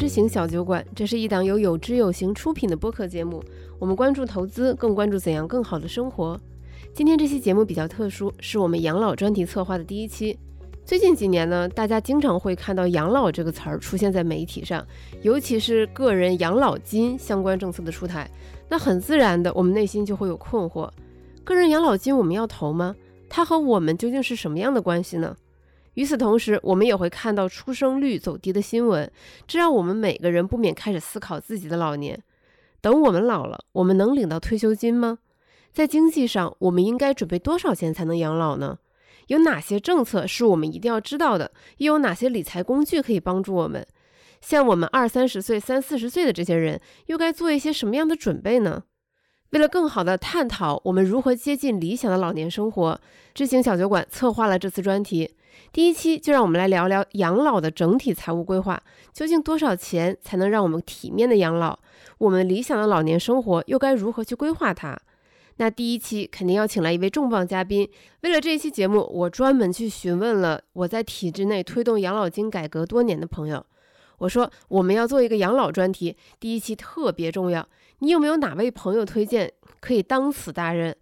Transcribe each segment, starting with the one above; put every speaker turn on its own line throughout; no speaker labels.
知行小酒馆，这是一档由有知有行出品的播客节目。我们关注投资，更关注怎样更好的生活。今天这期节目比较特殊，是我们养老专题策划的第一期。最近几年呢，大家经常会看到“养老”这个词儿出现在媒体上，尤其是个人养老金相关政策的出台，那很自然的，我们内心就会有困惑：个人养老金我们要投吗？它和我们究竟是什么样的关系呢？与此同时，我们也会看到出生率走低的新闻，这让我们每个人不免开始思考自己的老年。等我们老了，我们能领到退休金吗？在经济上，我们应该准备多少钱才能养老呢？有哪些政策是我们一定要知道的？又有哪些理财工具可以帮助我们？像我们二三十岁、三四十岁的这些人，又该做一些什么样的准备呢？为了更好地探讨我们如何接近理想的老年生活，知行小酒馆策划了这次专题。第一期就让我们来聊聊养老的整体财务规划，究竟多少钱才能让我们体面的养老？我们理想的老年生活又该如何去规划它？那第一期肯定要请来一位重磅嘉宾。为了这一期节目，我专门去询问了我在体制内推动养老金改革多年的朋友。我说我们要做一个养老专题，第一期特别重要。你有没有哪位朋友推荐可以当此大任？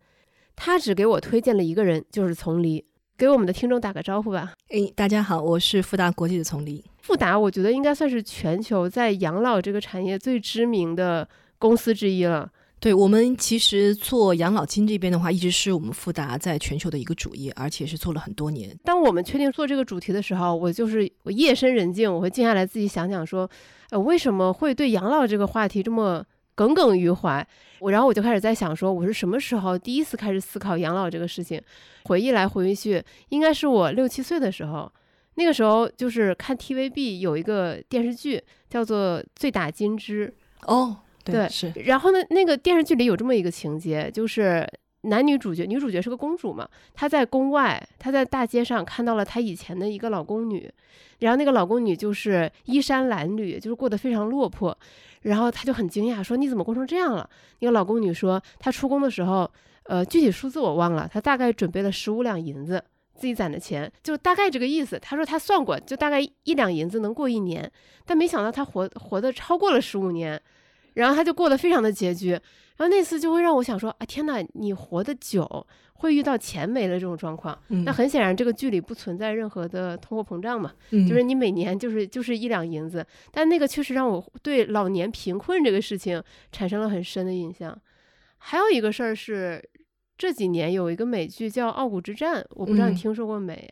他只给我推荐了一个人，就是丛黎。给我们的听众打个招呼吧。
哎，大家好，我是富达国际的丛林。
富达，我觉得应该算是全球在养老这个产业最知名的公司之一了。
对我们其实做养老金这边的话，一直是我们富达在全球的一个主业，而且是做了很多年。
当我们确定做这个主题的时候，我就是我夜深人静，我会静下来自己想想说，呃，为什么会对养老这个话题这么耿耿于怀？我然后我就开始在想说，我是什么时候第一次开始思考养老这个事情？回忆来回忆去，应该是我六七岁的时候，那个时候就是看 TVB 有一个电视剧叫做《醉打金枝》
哦。
对，
是。
然后呢，那个电视剧里有这么一个情节，就是男女主角，女主角是个公主嘛，她在宫外，她在大街上看到了她以前的一个老宫女，然后那个老宫女就是衣衫褴褛，就是过得非常落魄，然后她就很惊讶，说你怎么过成这样了？那个老宫女说，她出宫的时候，呃，具体数字我忘了，她大概准备了十五两银子，自己攒的钱，就大概这个意思。她说她算过，就大概一两银子能过一年，但没想到她活活的超过了十五年。然后她就过得非常的拮据，然后那次就会让我想说啊，天哪，你活得久会遇到钱没了这种状况。那很显然这个剧里不存在任何的通货膨胀嘛，就是你每年就是就是一两银子。但那个确实让我对老年贫困这个事情产生了很深的印象。还有一个事儿是这几年有一个美剧叫《傲骨之战》，我不知道你听说过没？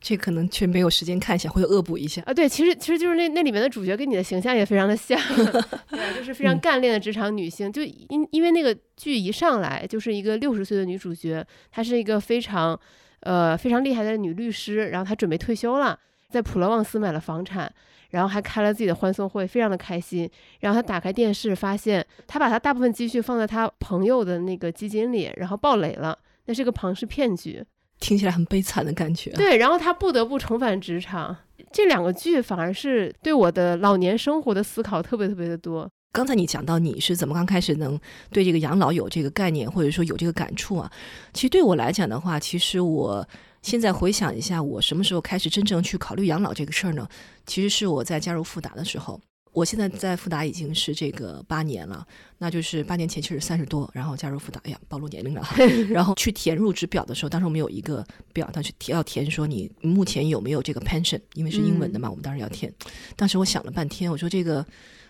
这可能却没有时间看一下，或者恶补一下
啊。对，其实其实就是那那里面的主角跟你的形象也非常的像，对，就是非常干练的职场女性。就因因为那个剧一上来就是一个六十岁的女主角，她是一个非常呃非常厉害的女律师，然后她准备退休了，在普罗旺斯买了房产，然后还开了自己的欢送会，非常的开心。然后她打开电视，发现她把她大部分积蓄放在她朋友的那个基金里，然后爆雷了，那是个庞氏骗局。
听起来很悲惨的感觉。
对，然后他不得不重返职场。这两个剧反而是对我的老年生活的思考特别特别的多。
刚才你讲到你是怎么刚开始能对这个养老有这个概念，或者说有这个感触啊？其实对我来讲的话，其实我现在回想一下，我什么时候开始真正去考虑养老这个事儿呢？其实是我在加入复达的时候。我现在在富达已经是这个八年了，那就是八年前其实三十多，然后加入富达，哎呀，暴露年龄了。然后去填入职表的时候，当时我们有一个表，他去填要填说你目前有没有这个 pension，因为是英文的嘛，我们当时要填。当时我想了半天，我说这个，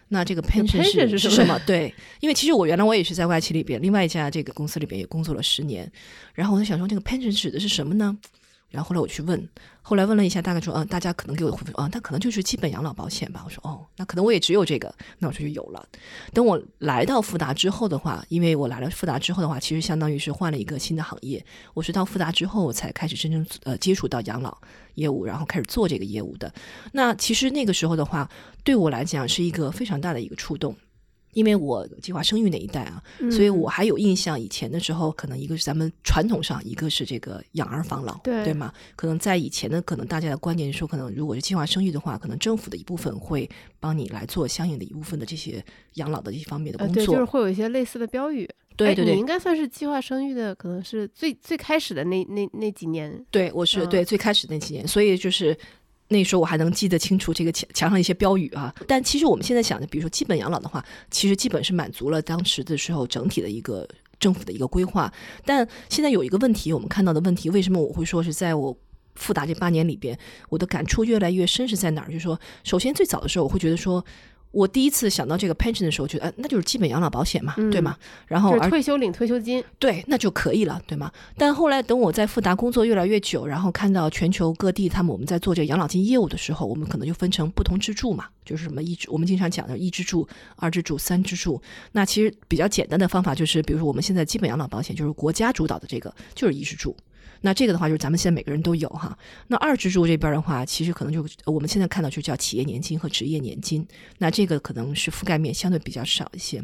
那这个 pension 是是什么？对，因为其实我原来我也是在外企里边，另外一家这个公司里边也工作了十年，然后我在想说这个 pension 指的是什么呢？然后后来我去问，后来问了一下，大概说，嗯，大家可能给我回复，啊，那可能就是基本养老保险吧。我说，哦，那可能我也只有这个，那我就有了。等我来到富达之后的话，因为我来了富达之后的话，其实相当于是换了一个新的行业。我是到富达之后我才开始真正呃接触到养老业务，然后开始做这个业务的。那其实那个时候的话，对我来讲是一个非常大的一个触动。因为我计划生育那一代啊，所以我还有印象。以前的时候，可能一个是咱们传统上，一个是这个养儿防老，
对
对吗？可能在以前的，可能大家的观念说，可能如果是计划生育的话，可能政府的一部分会帮你来做相应的一部分的这些养老的一方面的工作，
就是会有一些类似的标语。
对对对，
你应该算是计划生育的，可能是最最开始的那那那几年。
对，我是对最开始那几年，所以就是。那时候我还能记得清楚这个墙墙上一些标语啊。但其实我们现在想的，比如说基本养老的话，其实基本是满足了当时的时候整体的一个政府的一个规划。但现在有一个问题，我们看到的问题，为什么我会说是在我复达这八年里边，我的感触越来越深是在哪儿？就是说，首先最早的时候，我会觉得说。我第一次想到这个 pension 的时候，觉得哎，那就是基本养老保险嘛，对吗？然后
退休领退休金，
对，那就可以了，对吗？但后来等我在富达工作越来越久，然后看到全球各地他们我们在做这个养老金业务的时候，我们可能就分成不同支柱嘛，就是什么一支，我们经常讲的一支柱、二支柱、三支柱。那其实比较简单的方法就是，比如说我们现在基本养老保险就是国家主导的这个，就是一支柱。那这个的话，就是咱们现在每个人都有哈。那二支柱这边的话，其实可能就我们现在看到就叫企业年金和职业年金。那这个可能是覆盖面相对比较少一些。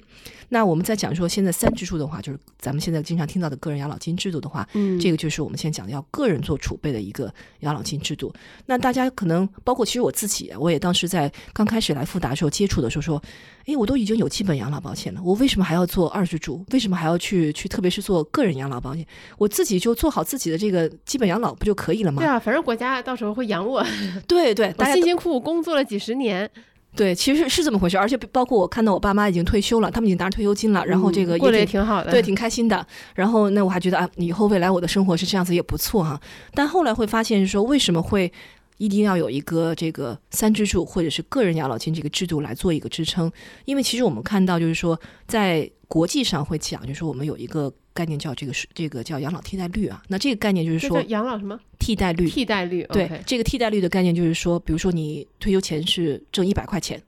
那我们在讲说现在三支柱的话，就是咱们现在经常听到的个人养老金制度的话，嗯，这个就是我们现在讲的要个人做储备的一个养老金制度。那大家可能包括其实我自己，我也当时在刚开始来富达的时候接触的时候说。哎，我都已经有基本养老保险了，我为什么还要做二支柱？为什么还要去去，特别是做个人养老保险？我自己就做好自己的这个基本养老不就可以了吗？
对啊，反正国家到时候会养我。
对 对，
我辛辛苦苦工作了几十年。
对，其实是这么回事。而且包括我看到我爸妈已经退休了，他们已经拿着退休金了，然后这个
过得也挺好的，
对，挺开心的。然后那我还觉得啊，以后未来我的生活是这样子也不错哈。但后来会发现说，为什么会？一定要有一个这个三支柱或者是个人养老金这个制度来做一个支撑，因为其实我们看到就是说，在国际上会讲，就是我们有一个概念叫这个是这个叫养老替代率啊。那这个概念就是说
养老什么
替代率？
替代率
对这个替代率的概念就是说，比如说你退休前是挣一百块钱，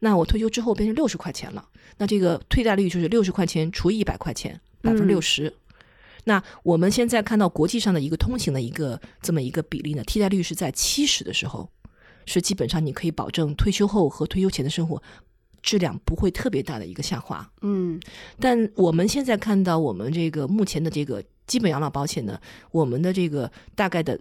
那我退休之后变成六十块钱了，那这个替代率就是六十块钱除以一百块钱，百分之六十。那我们现在看到国际上的一个通行的一个这么一个比例呢，替代率是在七十的时候，是基本上你可以保证退休后和退休前的生活质量不会特别大的一个下滑。
嗯，
但我们现在看到我们这个目前的这个基本养老保险呢，我们的这个大概的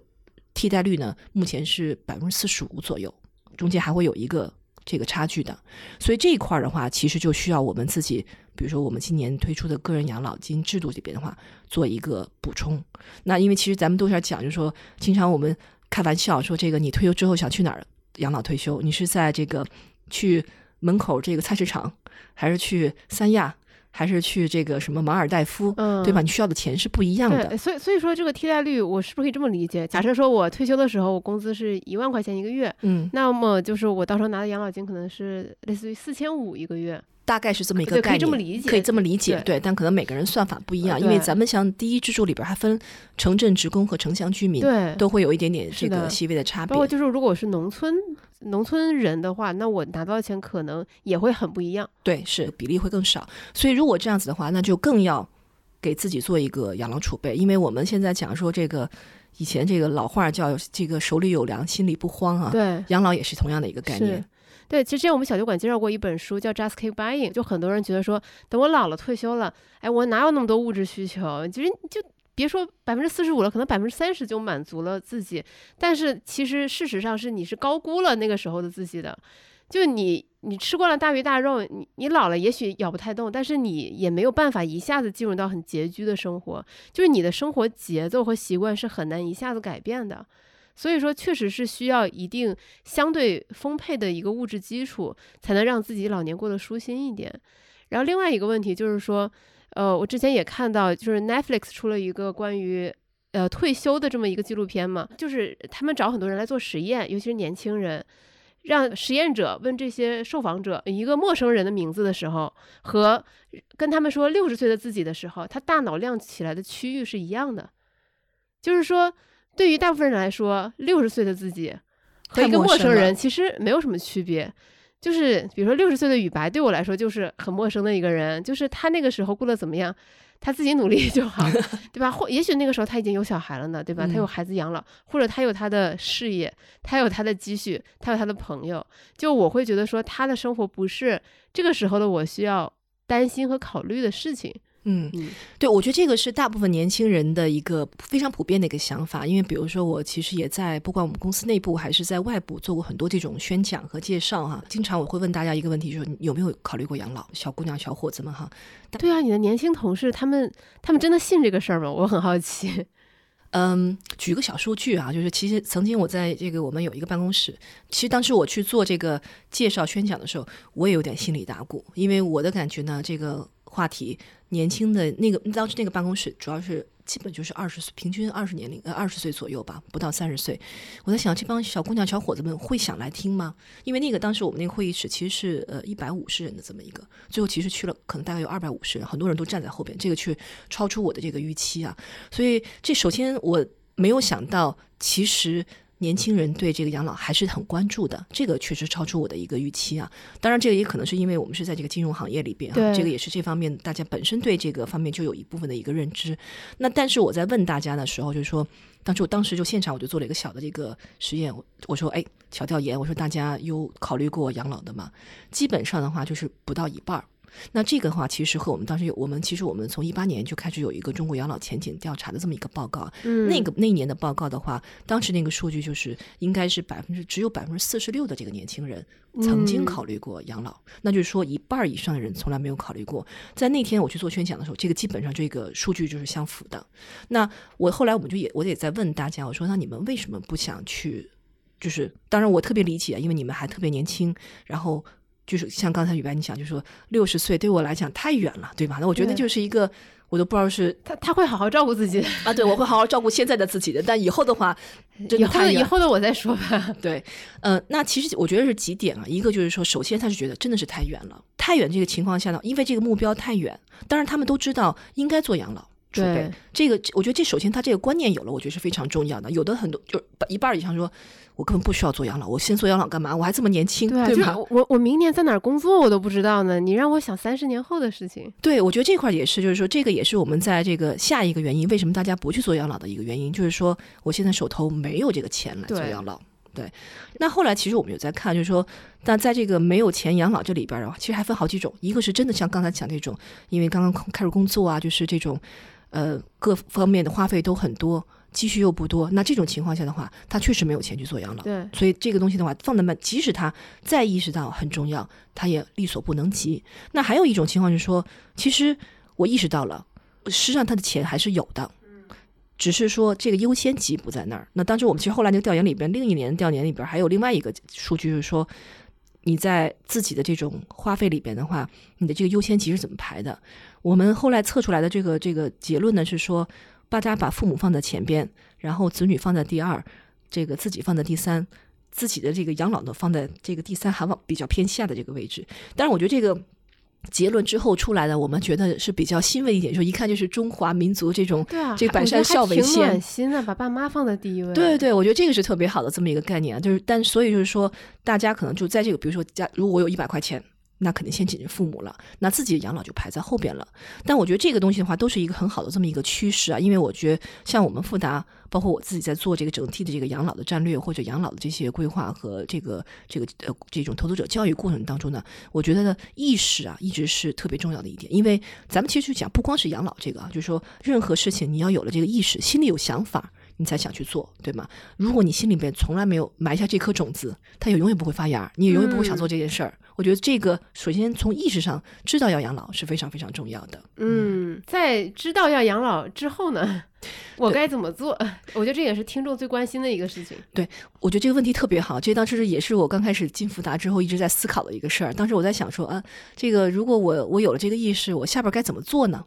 替代率呢，目前是百分之四十五左右，中间还会有一个。这个差距的，所以这一块儿的话，其实就需要我们自己，比如说我们今年推出的个人养老金制度这边的话，做一个补充。那因为其实咱们都是讲，就是说，经常我们开玩笑说，这个你退休之后想去哪儿养老退休？你是在这个去门口这个菜市场，还是去三亚？还是去这个什么马尔代夫，对吧？你需要的钱是不一样的。
所以，所以说这个替代率，我是不是可以这么理解？假设说我退休的时候，我工资是一万块钱一个月，
嗯，
那么就是我到时候拿的养老金可能是类似于四千五一个月，
大概是这么一个概念，可以
这么理解，
可以这么理解。对，但可能每个人算法不一样，因为咱们像第一支柱里边还分城镇职工和城乡居民，
对，
都会有一点点这个细微的差别。
包括就是如果是农村。农村人的话，那我拿到的钱可能也会很不一样。
对，是比例会更少。所以如果这样子的话，那就更要给自己做一个养老储备。因为我们现在讲说这个，以前这个老话叫这个手里有粮，心里不慌啊。
对，
养老也是同样的一个概念。
对，其实之前我们小酒馆介绍过一本书，叫《Just Keep Buying》，就很多人觉得说，等我老了退休了，哎，我哪有那么多物质需求？其实就。别说百分之四十五了，可能百分之三十就满足了自己。但是其实事实上是你是高估了那个时候的自己的。就你你吃惯了大鱼大肉，你你老了也许咬不太动，但是你也没有办法一下子进入到很拮据的生活。就是你的生活节奏和习惯是很难一下子改变的。所以说，确实是需要一定相对丰沛的一个物质基础，才能让自己老年过得舒心一点。然后另外一个问题就是说。呃，我之前也看到，就是 Netflix 出了一个关于呃退休的这么一个纪录片嘛，就是他们找很多人来做实验，尤其是年轻人，让实验者问这些受访者一个陌生人的名字的时候，和跟他们说六十岁的自己的时候，他大脑亮起来的区域是一样的，就是说，对于大部分人来说，六十岁的自己和一个陌生人其实没有什么区别。就是比如说六十岁的雨白对我来说就是很陌生的一个人，就是他那个时候过得怎么样，他自己努力 就好，对吧？或也许那个时候他已经有小孩了呢，对吧？他有孩子养老，或者他有他的事业，他有他的积蓄，他有他的朋友。就我会觉得说他的生活不是这个时候的我需要担心和考虑的事情。
嗯，对，我觉得这个是大部分年轻人的一个非常普遍的一个想法。因为比如说，我其实也在不管我们公司内部还是在外部做过很多这种宣讲和介绍哈。经常我会问大家一个问题，就是有没有考虑过养老？小姑娘、小伙子们哈。
对啊，你的年轻同事他们他们真的信这个事儿吗？我很好奇。
嗯，举个小数据啊，就是其实曾经我在这个我们有一个办公室，其实当时我去做这个介绍宣讲的时候，我也有点心里打鼓，因为我的感觉呢，这个话题年轻的那个当时那个办公室主要是。基本就是二十岁，平均二十年龄，呃，二十岁左右吧，不到三十岁。我在想，这帮小姑娘、小伙子们会想来听吗？因为那个当时我们那个会议室其实是呃一百五十人的这么一个，最后其实去了可能大概有二百五十人，很多人都站在后边，这个却超出我的这个预期啊。所以这首先我没有想到，其实。年轻人对这个养老还是很关注的，这个确实超出我的一个预期啊。当然，这个也可能是因为我们是在这个金融行业里边啊，这个也是这方面大家本身对这个方面就有一部分的一个认知。那但是我在问大家的时候，就是说，当时我当时就现场我就做了一个小的这个实验，我说，哎，小调研，我说大家有考虑过养老的吗？基本上的话就是不到一半儿。那这个的话，其实和我们当时有我们其实我们从一八年就开始有一个中国养老前景调查的这么一个报告。
嗯，
那个那一年的报告的话，当时那个数据就是应该是百分之只有百分之四十六的这个年轻人曾经考虑过养老，那就是说一半以上的人从来没有考虑过。在那天我去做宣讲的时候，这个基本上这个数据就是相符的。那我后来我们就也我也在问大家，我说那你们为什么不想去？就是当然我特别理解，因为你们还特别年轻，然后。就是像刚才雨白你讲，就说六十岁对我来讲太远了，对吧？那我觉得就是一个，我都不知道是
他他会好好照顾自己
啊，对我会好好照顾现在的自己的，但以后的话，
以后以后的我再说吧。
对，呃，那其实我觉得是几点啊，一个就是说，首先他是觉得真的是太远了，太远这个情况下呢，因为这个目标太远，当然他们都知道应该做养老储备，这个我觉得这首先他这个观念有了，我觉得是非常重要的。有的很多就一半以上说。我根本不需要做养老，我先做养老干嘛？我还这么年轻，对
吧？我我明年在哪儿工作我都不知道呢。你让我想三十年后的事情。
对，我觉得这块也是，就是说这个也是我们在这个下一个原因，为什么大家不去做养老的一个原因，就是说我现在手头没有这个钱来做养老。对。那后来其实我们有在看，就是说，但在这个没有钱养老这里边的话，其实还分好几种，一个是真的像刚才讲这种，因为刚刚开始工作啊，就是这种，呃，各方面的花费都很多。积蓄又不多，那这种情况下的话，他确实没有钱去做养老。
对，
所以这个东西的话，放在那，即使他再意识到很重要，他也力所不能及。那还有一种情况是说，其实我意识到了，实际上他的钱还是有的，只是说这个优先级不在那儿。那当时我们其实后来那个调研里边，另一年的调研里边还有另外一个数据，就是说你在自己的这种花费里边的话，你的这个优先级是怎么排的？我们后来测出来的这个这个结论呢是说。大家把父母放在前边，然后子女放在第二，这个自己放在第三，自己的这个养老呢放在这个第三，还往比较偏下的这个位置。但是我觉得这个结论之后出来的，我们觉得是比较欣慰一点，就一看就是中华民族这种，
对啊，
这百善孝为先，
心的把爸妈放在第一位。
对对，我觉得这个是特别好的这么一个概念啊，就是但所以就是说，大家可能就在这个，比如说家，如果我有一百块钱。那肯定先解决父母了，那自己的养老就排在后边了。但我觉得这个东西的话，都是一个很好的这么一个趋势啊。因为我觉得像我们富达，包括我自己在做这个整体的这个养老的战略或者养老的这些规划和这个这个呃这种投资者教育过程当中呢，我觉得呢意识啊一直是特别重要的一点。因为咱们其实就讲不光是养老这个啊，就是说任何事情你要有了这个意识，心里有想法。你才想去做，对吗？如果你心里边从来没有埋下这颗种子，它也永远不会发芽，你也永远不会想做这件事儿。我觉得这个首先从意识上知道要养老是非常非常重要的。
嗯，在知道要养老之后呢，我该怎么做？我觉得这也是听众最关心的一个事情。
对，我觉得这个问题特别好，这当时也是我刚开始进福达之后一直在思考的一个事儿。当时我在想说啊，这个如果我我有了这个意识，我下边该怎么做呢？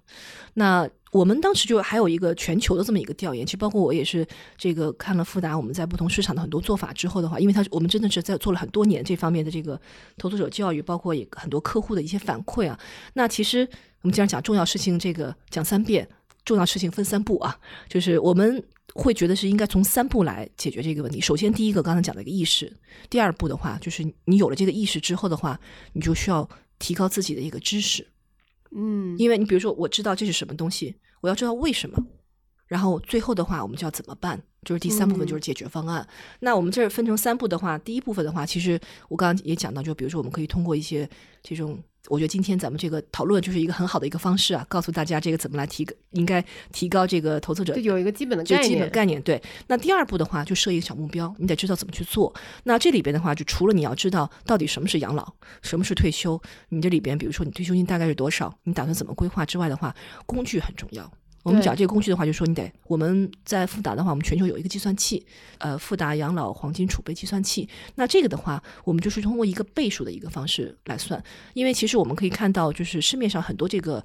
那。我们当时就还有一个全球的这么一个调研，其实包括我也是这个看了富达我们在不同市场的很多做法之后的话，因为他我们真的是在做了很多年这方面的这个投资者教育，包括也很多客户的一些反馈啊。那其实我们经常讲重要事情，这个讲三遍，重要事情分三步啊，就是我们会觉得是应该从三步来解决这个问题。首先，第一个刚才讲的一个意识；第二步的话，就是你有了这个意识之后的话，你就需要提高自己的一个知识。
嗯，
因为你比如说，我知道这是什么东西，我要知道为什么，然后最后的话，我们就要怎么办？就是第三部分就是解决方案。那我们这儿分成三步的话，第一部分的话，其实我刚刚也讲到，就比如说我们可以通过一些这种。我觉得今天咱们这个讨论就是一个很好的一个方式啊，告诉大家这个怎么来提，应该提高这个投资者
有一个基本的
就基本概念。对，那第二步的话就设一个小目标，你得知道怎么去做。那这里边的话，就除了你要知道到底什么是养老，什么是退休，你这里边比如说你退休金大概是多少，你打算怎么规划之外的话，工具很重要。我们讲这个工具的话，就说你得我们在富达的话，我们全球有一个计算器，呃，富达养老黄金储备计算器。那这个的话，我们就是通过一个倍数的一个方式来算，因为其实我们可以看到，就是市面上很多这个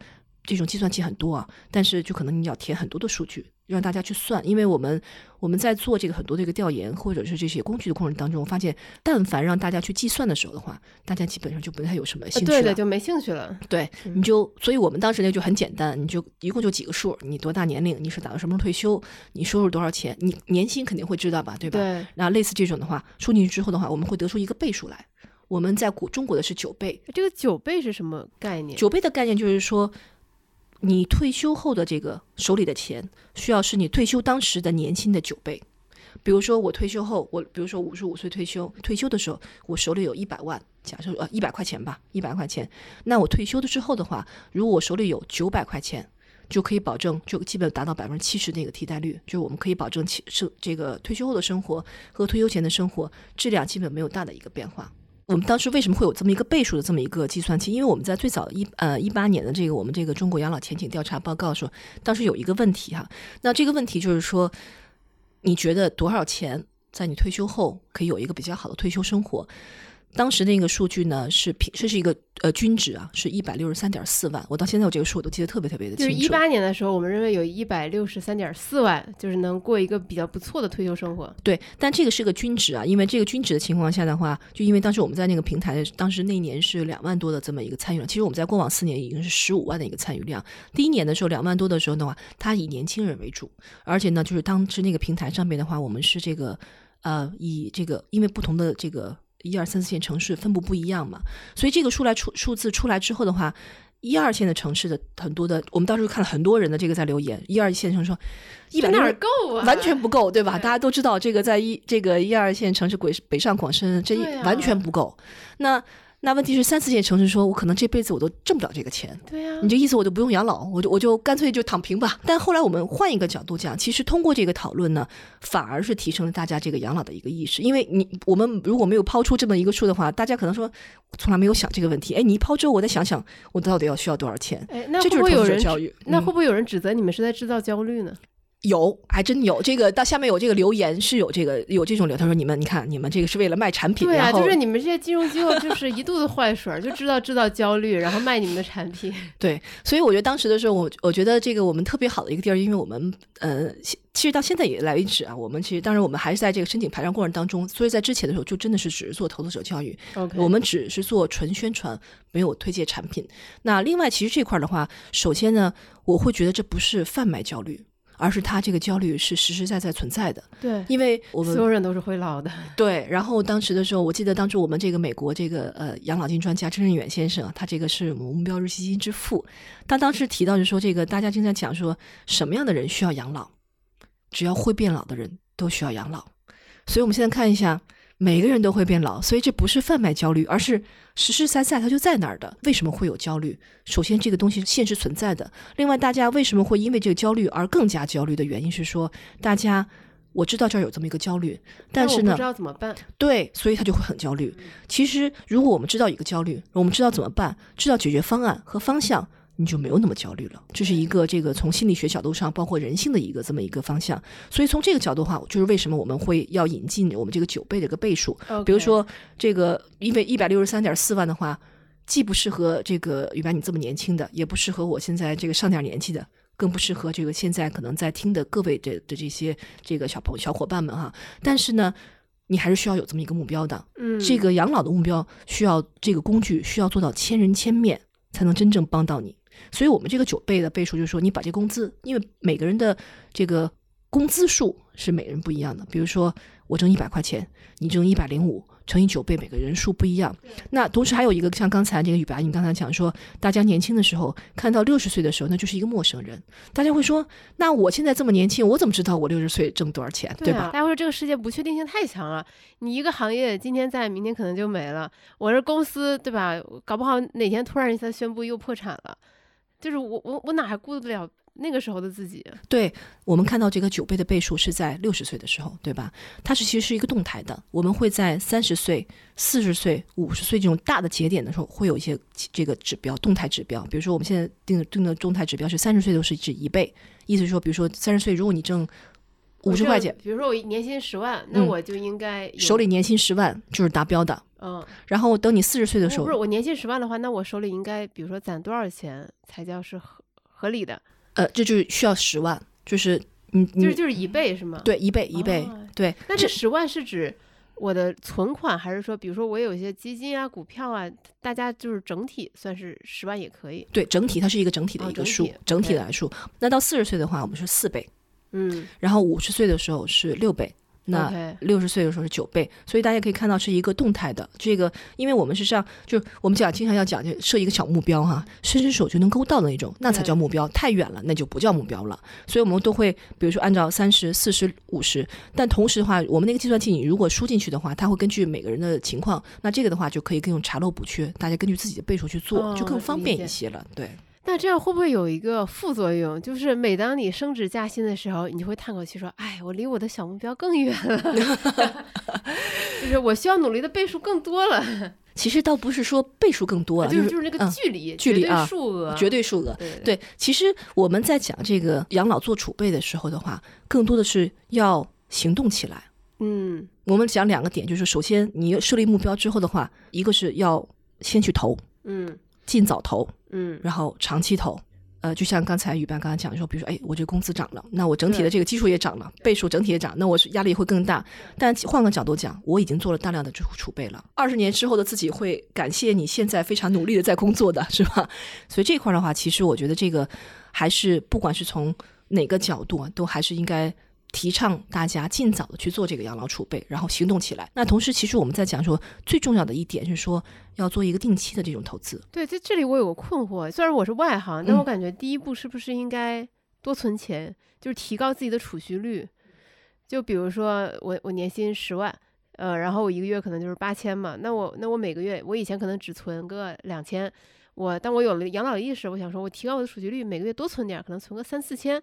这种计算器很多啊，但是就可能你要填很多的数据，让大家去算。因为我们我们在做这个很多这个调研或者是这些工具的过程当中，我发现但凡让大家去计算的时候的话，大家基本上就不太有什么兴趣了。
呃对的，就没兴趣了。
对，
嗯
你就，所以我们当时那就很简单，你就一共就几个数，你多大年龄，你是打算什么时候退休，你收入多少钱，你年薪肯定会知道吧，对吧？
对，
那类似这种的话，输进去之后的话，我们会得出一个倍数来。我们在国中国的是九倍，
这个九倍是什么概念？
九倍的概念就是说，你退休后的这个手里的钱，需要是你退休当时的年薪的九倍。比如说我退休后，我比如说五十五岁退休，退休的时候我手里有一百万，假设呃一百块钱吧，一百块钱。那我退休的之后的话，如果我手里有九百块钱，就可以保证就基本达到百分之七十那个替代率，就是我们可以保证其生这个退休后的生活和退休前的生活质量基本没有大的一个变化。我们当时为什么会有这么一个倍数的这么一个计算器？因为我们在最早一呃一八年的这个我们这个中国养老前景调查报告说，当时有一个问题哈，那这个问题就是说，你觉得多少钱在你退休后可以有一个比较好的退休生活？当时那个数据呢是平，这是一个呃均值啊，是一百六十三点四万。我到现在我这个数我都记得特别特别的清楚。
就是一八年的时候，我们认为有一百六十三点四万，就是能过一个比较不错的退休生活。
对，但这个是个均值啊，因为这个均值的情况下的话，就因为当时我们在那个平台，当时那一年是两万多的这么一个参与量，其实我们在过往四年已经是十五万的一个参与量。第一年的时候两万多的时候的话，它以年轻人为主，而且呢，就是当时那个平台上面的话，我们是这个呃以这个因为不同的这个一二三四线城市分布不一样嘛，所以这个出来出数字出来之后的话。一二线的城市的很多的，我们当时看了很多人的这个在留言，一二线城市说一百
这哪够啊？
完全不够，对吧？
对
大家都知道，这个在一这个一二线城市北北上广深，这一
啊
完全不够。那那问题是三四线城市说，我可能这辈子我都挣不了这个钱。
对呀、
你这意思我就不用养老，我就我就干脆就躺平吧。但后来我们换一个角度讲，其实通过这个讨论呢，反而是提升了大家这个养老的一个意识。因为你我们如果没有抛出这么一个数的话，大家可能说从来没有想这个问题。哎，你一抛之后，我再想想我到底要需要多少钱，
哎，那
就
会不会有人那会不会有人指责你们是在制造焦虑呢？
有，还真有。这个到下面有这个留言是有这个有这种留言，他说你们你看你们这个是为了卖产品，
对啊，就是你们这些金融机构就是一肚子坏水儿，就知道制造焦虑，然后卖你们的产品。
对，所以我觉得当时的时候，我我觉得这个我们特别好的一个地儿，因为我们呃，其其实到现在也来为止啊，我们其实当然我们还是在这个申请牌照过程当中，所以在之前的时候就真的是只是做投资者教育
，OK，
我们只是做纯宣传，没有推介产品。那另外，其实这块儿的话，首先呢，我会觉得这不是贩卖焦虑。而是他这个焦虑是实实在在存在的，
对，
因为我们
所有人都是会老的。
对，然后当时的时候，我记得当初我们这个美国这个呃养老金专家郑振远先生啊，他这个是我们目标日基金之父，他当时提到就说，这个大家经常讲说，什么样的人需要养老？只要会变老的人都需要养老。所以我们现在看一下，每个人都会变老，所以这不是贩卖焦虑，而是实实在在它就在那儿的。为什么会有焦虑？首先，这个东西是现实存在的；另外，大家为什么会因为这个焦虑而更加焦虑的原因是说，大家我知道这儿有这么一个焦虑，但是呢
我不知，道怎么办。
对，所以他就会很焦虑。其实，如果我们知道一个焦虑，我们知道怎么办，知道解决方案和方向，你就没有那么焦虑了。这是一个这个从心理学角度上，包括人性的一个这么一个方向。所以从这个角度的话，就是为什么我们会要引进我们这个九倍的一个倍数。比如说这个，因为一百六十三点四万的话，既不适合这个雨白你这么年轻的，也不适合我现在这个上点年纪的。更不适合这个现在可能在听的各位的的这些这个小朋小伙伴们哈，但是呢，你还是需要有这么一个目标的。
嗯，
这个养老的目标需要这个工具需要做到千人千面，才能真正帮到你。所以我们这个九倍的倍数就是说，你把这工资，因为每个人的这个工资数是每人不一样的。比如说我挣一百块钱，你挣一百零五，乘以九倍，每个人数不一样。那同时还有一个，像刚才这个雨白，你刚才讲说，大家年轻的时候看到六十岁的时候，那就是一个陌生人，大家会说，那我现在这么年轻，我怎么知道我六十岁挣多少钱，对吧？
啊大家会说这个世界不确定性太强了，你一个行业今天在，明天可能就没了。我这公司对吧？搞不好哪天突然一下宣布又破产了，就是我我我哪还顾得了那个时候的自己。
对我们看到这个九倍的倍数是在六十岁的时候，对吧？它是其实是一个动态的，我们会在三十岁、四十岁、五十岁这种大的节点的时候，会有一些这个指标，动态指标。比如说我们现在定定的动态指标是三十岁都是指一倍，意思是说，比如说三十岁如果你挣五十块钱，
比如说我年薪十万，那我就应该
手里年薪十万就是达标的。
嗯，
然后等你四十岁的时候，
不是我年薪十万的话，那我手里应该比如说攒多少钱才叫是合合理的？
呃，这就是需要十万，就是你
就是就是一倍是吗？
对，一倍一倍，对。
那这十万是指我的存款，还是说比如说我有一些基金啊、股票啊，大家就是整体算是十万也可以？
对，整体它是一个整体的一个数，整体
的
来数。那到四十岁的话，我们是四倍，
嗯，
然后五十岁的时候是六倍。那六十岁的时候是九倍，所以大家可以看到是一个动态的。这个，因为我们是这样，就我们讲经常要讲，就设一个小目标哈，伸伸手就能够到的那种，那才叫目标。太远了，那就不叫目标了。所以我们都会，比如说按照三十四十五十，但同时的话，我们那个计算器你如果输进去的话，它会根据每个人的情况，那这个的话就可以更用查漏补缺，大家根据自己的倍数去做，就更方便一些了。对。
那这样会不会有一个副作用？就是每当你升职加薪的时候，你就会叹口气说：“哎，我离我的小目标更远了。”就是我需要努力的倍数更多了。
其实倒不是说倍数更多了，
就是
就是
那个距离，
距离
啊，数额，
绝对数额。对，其实我们在讲这个养老做储备的时候的话，更多的是要行动起来。
嗯，
我们讲两个点，就是首先你设立目标之后的话，一个是要先去投，
嗯，
尽早投。
嗯，
然后长期投，呃，就像刚才雨班刚刚讲说，比如说，哎，我这工资涨了，那我整体的这个基数也涨了，倍数整体也涨，那我是压力会更大。但换个角度讲，我已经做了大量的储储备了，二十年之后的自己会感谢你现在非常努力的在工作的是吧？所以这块的话，其实我觉得这个还是不管是从哪个角度，都还是应该。提倡大家尽早的去做这个养老储备，然后行动起来。那同时，其实我们在讲说最重要的一点是说要做一个定期的这种投资。
对，在这里我有个困惑，虽然我是外行，但我感觉第一步是不是应该多存钱，就是提高自己的储蓄率。就比如说我我年薪十万，呃，然后我一个月可能就是八千嘛，那我那我每个月我以前可能只存个两千，我但我有了养老意识，我想说我提高我的储蓄率，每个月多存点，可能存个三四千。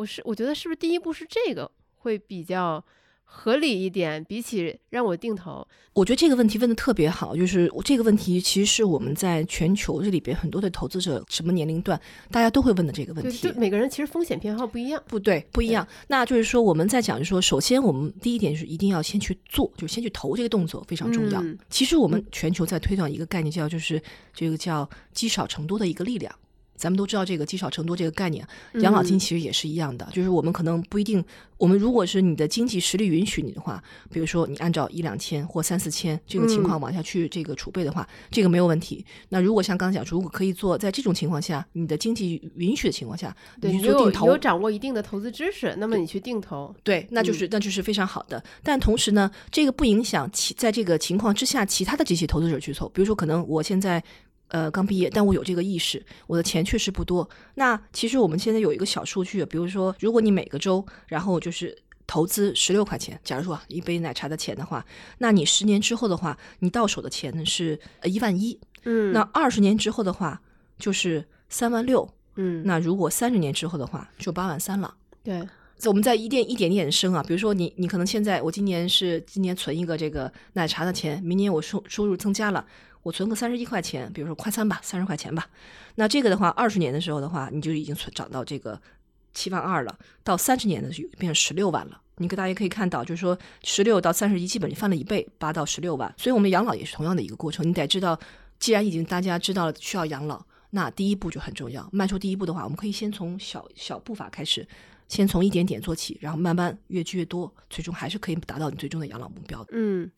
我是我觉得是不是第一步是这个会比较合理一点，比起让我定投，
我觉得这个问题问的特别好。就是这个问题其实是我们在全球这里边很多的投资者什么年龄段，大家都会问的这个问题。
就每个人其实风险偏好不一样，
不对，不一样。那就是说我们在讲，就是说，首先我们第一点是一定要先去做，就是先去投这个动作非常重要。其实我们全球在推广一个概念，叫就是这个叫积少成多的一个力量。咱们都知道这个积少成多这个概念，养老金其实也是一样的。就是我们可能不一定，我们如果是你的经济实力允许你的话，比如说你按照一两千或三四千这个情况往下去这个储备的话，这个没有问题。那如果像刚才讲，如果可以做在这种情况下，你的经济允许的情况下，
你
去做定投，
有掌握一定的投资知识，那么你去定投，
对，那就是那就是非常好的。但同时呢，这个不影响其在这个情况之下，其他的这些投资者去投。比如说，可能我现在。呃，刚毕业，但我有这个意识，我的钱确实不多。那其实我们现在有一个小数据，比如说，如果你每个周，然后就是投资十六块钱，假如说一杯奶茶的钱的话，那你十年之后的话，你到手的钱呢是一万一。
嗯。
那二十年之后的话，就是三万六。
嗯。
那如果三十年之后的话，就八万三了。
对。
我们在一点一点点升啊，比如说你，你可能现在我今年是今年存一个这个奶茶的钱，明年我收收入增加了。我存个三十一块钱，比如说快餐吧，三十块钱吧。那这个的话，二十年的时候的话，你就已经存涨到这个七万二了。到三十年的就变成十六万了。你给大家可以看到，就是说十六到三十一，基本就翻了一倍，八到十六万。所以，我们养老也是同样的一个过程。你得知道，既然已经大家知道了需要养老，那第一步就很重要。迈出第一步的话，我们可以先从小小步伐开始，先从一点点做起，然后慢慢越积越多，最终还是可以达到你最终的养老目标的。
嗯。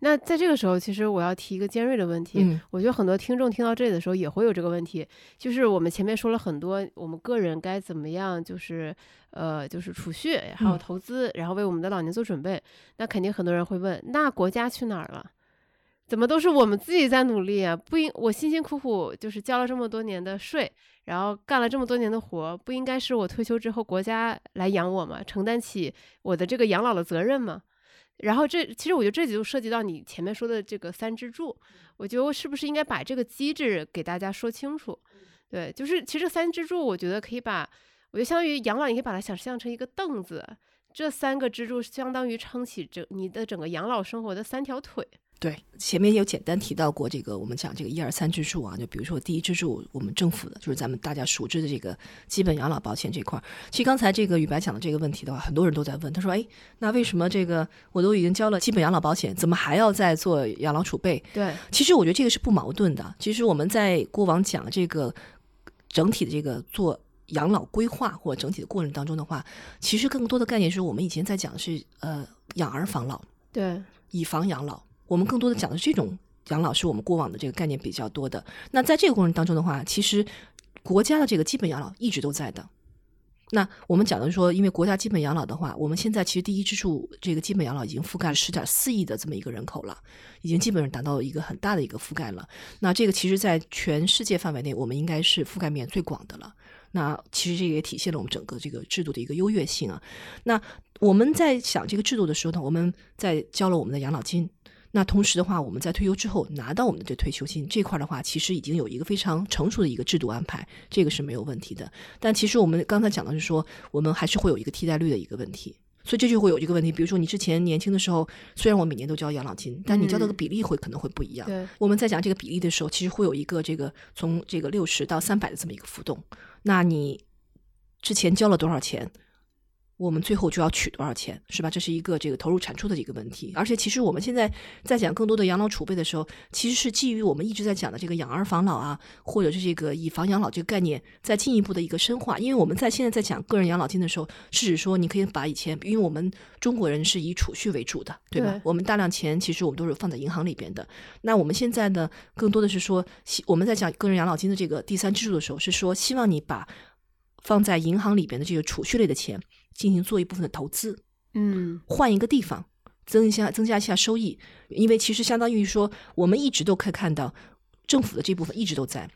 那在这个时候，其实我要提一个尖锐的问题。
嗯，
我觉得很多听众听到这里的时候也会有这个问题，就是我们前面说了很多，我们个人该怎么样，就是呃，就是储蓄，还有投资，然后为我们的老年做准备。那肯定很多人会问，那国家去哪儿了？怎么都是我们自己在努力啊？不应我辛辛苦苦就是交了这么多年的税，然后干了这么多年的活，不应该是我退休之后国家来养我吗？承担起我的这个养老的责任吗？然后这其实我觉得这就涉及到你前面说的这个三支柱，我觉得是不是应该把这个机制给大家说清楚？对，就是其实三支柱，我觉得可以把我觉得相当于养老，你可以把它想象成一个凳子，这三个支柱相当于撑起整你的整个养老生活的三条腿。
对，前面有简单提到过这个，我们讲这个一二三支柱啊，就比如说第一支柱，我们政府的就是咱们大家熟知的这个基本养老保险这块儿。其实刚才这个宇白讲的这个问题的话，很多人都在问，他说：“哎，那为什么这个我都已经交了基本养老保险，怎么还要再做养老储备？”
对，
其实我觉得这个是不矛盾的。其实我们在过往讲这个整体的这个做养老规划或者整体的过程当中的话，其实更多的概念是我们以前在讲的是呃养儿防老，
对，
以房养老。我们更多的讲的这种养老，是我们过往的这个概念比较多的。那在这个过程当中的话，其实国家的这个基本养老一直都在的。那我们讲的说，因为国家基本养老的话，我们现在其实第一支柱这个基本养老已经覆盖了十点四亿的这么一个人口了，已经基本上达到一个很大的一个覆盖了。那这个其实，在全世界范围内，我们应该是覆盖面最广的了。那其实这个也体现了我们整个这个制度的一个优越性啊。那我们在想这个制度的时候呢，我们在交了我们的养老金。那同时的话，我们在退休之后拿到我们的这退休金这块的话，其实已经有一个非常成熟的一个制度安排，这个是没有问题的。但其实我们刚才讲的是说，我们还是会有一个替代率的一个问题，所以这就会有一个问题。比如说你之前年轻的时候，虽然我每年都交养老金，但你交的个比例会可能会不一样。
对，
我们在讲这个比例的时候，其实会有一个这个从这个六十到三百的这么一个浮动。那你之前交了多少钱？我们最后就要取多少钱，是吧？这是一个这个投入产出的一个问题。而且，其实我们现在在讲更多的养老储备的时候，其实是基于我们一直在讲的这个养儿防老啊，或者是这个以房养老这个概念，在进一步的一个深化。因为我们在现在在讲个人养老金的时候，是指说你可以把以前，因为我们中国人是以储蓄为主的，对吧？我们大量钱其实我们都是放在银行里边的。那我们现在呢，更多的是说，我们在讲个人养老金的这个第三支柱的时候，是说希望你把放在银行里边的这个储蓄类的钱。进行做一部分的投资，
嗯，
换一个地方，增一下增加一下收益，因为其实相当于说，我们一直都可以看到政府的这部分一直都在，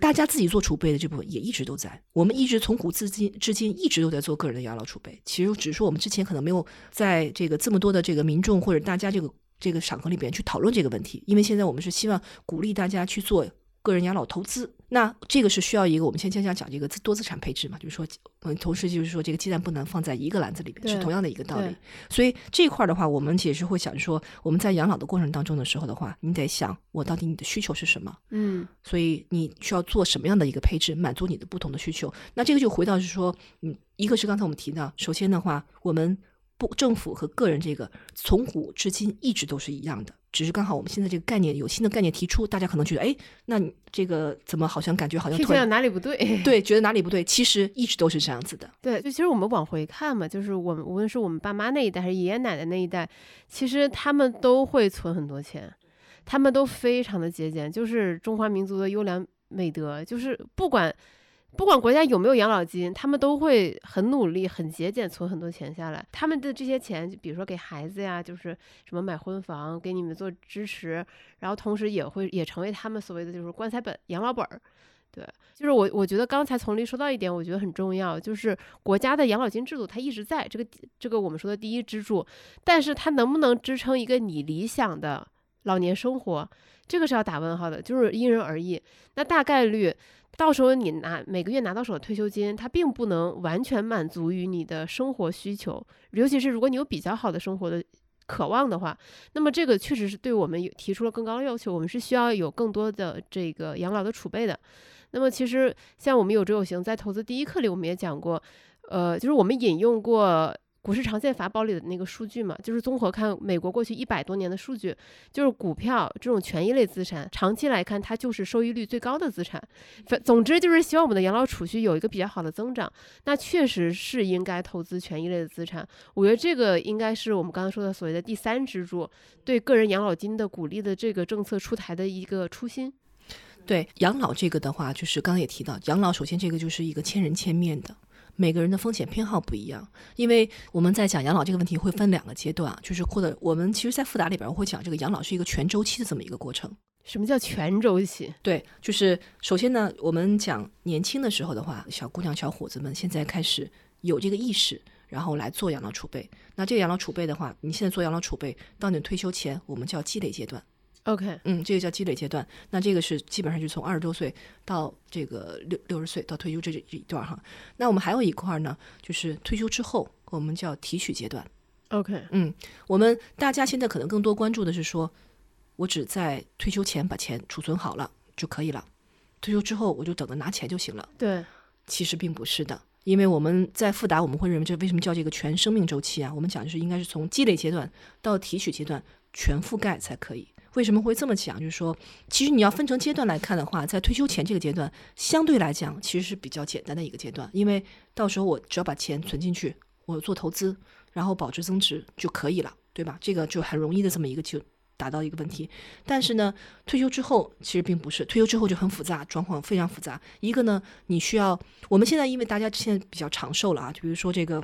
大家自己做储备的这部分也一直都在，我们一直从古至今至今一直都在做个人的养老储备，其实只是说我们之前可能没有在这个这么多的这个民众或者大家这个这个场合里边去讨论这个问题，因为现在我们是希望鼓励大家去做。个人养老投资，那这个是需要一个我们先先讲讲这个多资产配置嘛，就是说，嗯，同时就是说，这个鸡蛋不能放在一个篮子里边，是同样的一个道理。所以这一块的话，我们也是会想说，我们在养老的过程当中的时候的话，你得想我到底你的需求是什么，
嗯，
所以你需要做什么样的一个配置，满足你的不同的需求。那这个就回到是说，嗯，一个是刚才我们提到，首先的话，我们。不，政府和个人这个从古至今一直都是一样的，只是刚好我们现在这个概念有新的概念提出，大家可能觉得，哎，那你这个怎么好像感觉好像突然
哪里不对？
对，觉得哪里不对，其实一直都是这样子的。
对，就其实我们往回看嘛，就是我们无论是我们爸妈那一代还是爷爷奶奶那一代，其实他们都会存很多钱，他们都非常的节俭，就是中华民族的优良美德，就是不管。不管国家有没有养老金，他们都会很努力、很节俭，存很多钱下来。他们的这些钱，比如说给孩子呀，就是什么买婚房，给你们做支持，然后同时也会也成为他们所谓的就是棺材本、养老本儿。对，就是我我觉得刚才从丽说到一点，我觉得很重要，就是国家的养老金制度它一直在这个这个我们说的第一支柱，但是它能不能支撑一个你理想的老年生活，这个是要打问号的，就是因人而异。那大概率。到时候你拿每个月拿到手的退休金，它并不能完全满足于你的生活需求，尤其是如果你有比较好的生活的渴望的话，那么这个确实是对我们提出了更高的要求。我们是需要有更多的这个养老的储备的。那么其实像我们有知有行在投资第一课里，我们也讲过，呃，就是我们引用过。股市长线法宝里的那个数据嘛，就是综合看美国过去一百多年的数据，就是股票这种权益类资产，长期来看它就是收益率最高的资产。反总之就是希望我们的养老储蓄有一个比较好的增长，那确实是应该投资权益类的资产。我觉得这个应该是我们刚才说的所谓的第三支柱，对个人养老金的鼓励的这个政策出台的一个初心。
对养老这个的话，就是刚刚也提到，养老首先这个就是一个千人千面的。每个人的风险偏好不一样，因为我们在讲养老这个问题会分两个阶段，就是或者我们其实，在复答里边我会讲这个养老是一个全周期的这么一个过程。
什么叫全周期？
对，就是首先呢，我们讲年轻的时候的话，小姑娘、小伙子们现在开始有这个意识，然后来做养老储备。那这个养老储备的话，你现在做养老储备，到你退休前，我们叫积累阶段。
OK，
嗯，这个叫积累阶段。那这个是基本上就从二十多岁到这个六六十岁到退休这这这一段哈。那我们还有一块呢，就是退休之后，我们叫提取阶段。
OK，
嗯，我们大家现在可能更多关注的是说，我只在退休前把钱储存好了就可以了，退休之后我就等着拿钱就行了。
对，
其实并不是的，因为我们在复达我们会认为这为什么叫这个全生命周期啊？我们讲就是应该是从积累阶段到提取阶段全覆盖才可以。为什么会这么讲？就是说，其实你要分成阶段来看的话，在退休前这个阶段相对来讲其实是比较简单的一个阶段，因为到时候我只要把钱存进去，我做投资，然后保值增值就可以了，对吧？这个就很容易的这么一个就达到一个问题。但是呢，退休之后其实并不是，退休之后就很复杂，状况非常复杂。一个呢，你需要我们现在因为大家现在比较长寿了啊，就比如说这个，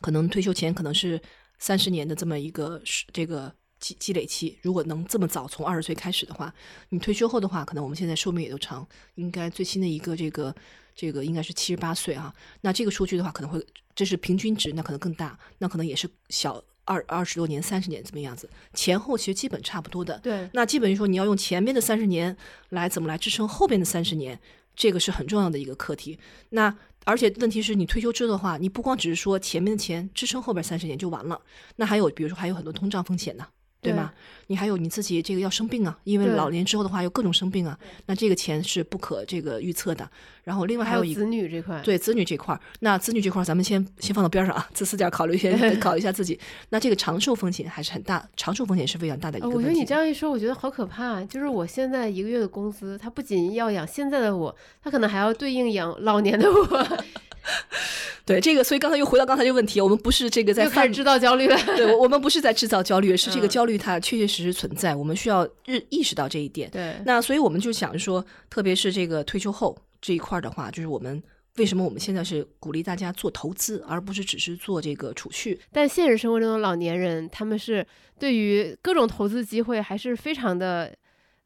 可能退休前可能是三十年的这么一个是这个积积累期，如果能这么早从二十岁开始的话，你退休后的话，可能我们现在寿命也都长，应该最新的一个这个这个应该是七十八岁啊。那这个数据的话，可能会这是平均值，那可能更大，那可能也是小二二十多年、三十年这么样子，前后其实基本差不多的。
对，
那基本就说你要用前面的三十年来怎么来支撑后边的三十年，这个是很重要的一个课题。那而且问题是你退休之后的话，你不光只是说前面的钱支撑后边三十年就完了，那还有比如说还有很多通胀风险呢。对吗？你还有你自己这个要生病啊，因为老年之后的话有各种生病啊，那这个钱是不可这个预测的。然后另外
还
有一个
子女这块，
对子女这块，那子女这块咱们先先放到边上啊，自私点考虑一下，考虑一下自己。那这个长寿风险还是很大，长寿风险是非常大的。
我觉得你这样一说，我觉得好可怕。啊就是我现在一个月的工资，它不仅要养现在的我，它可能还要对应养老年的我，
对这个，所以刚才又回到刚才这个问题，我们不是这个在
开始制造焦虑了。
对，我我们不是在制造焦虑，是这个
嗯
焦虑它确确实实存在，我们需要日意识到这一点。
对，
那所以我们就想说，特别是这个退休后这一块儿的话，就是我们为什么我们现在是鼓励大家做投资，而不是只是做这个储蓄？
但现实生活中的老年人，他们是对于各种投资机会还是非常的，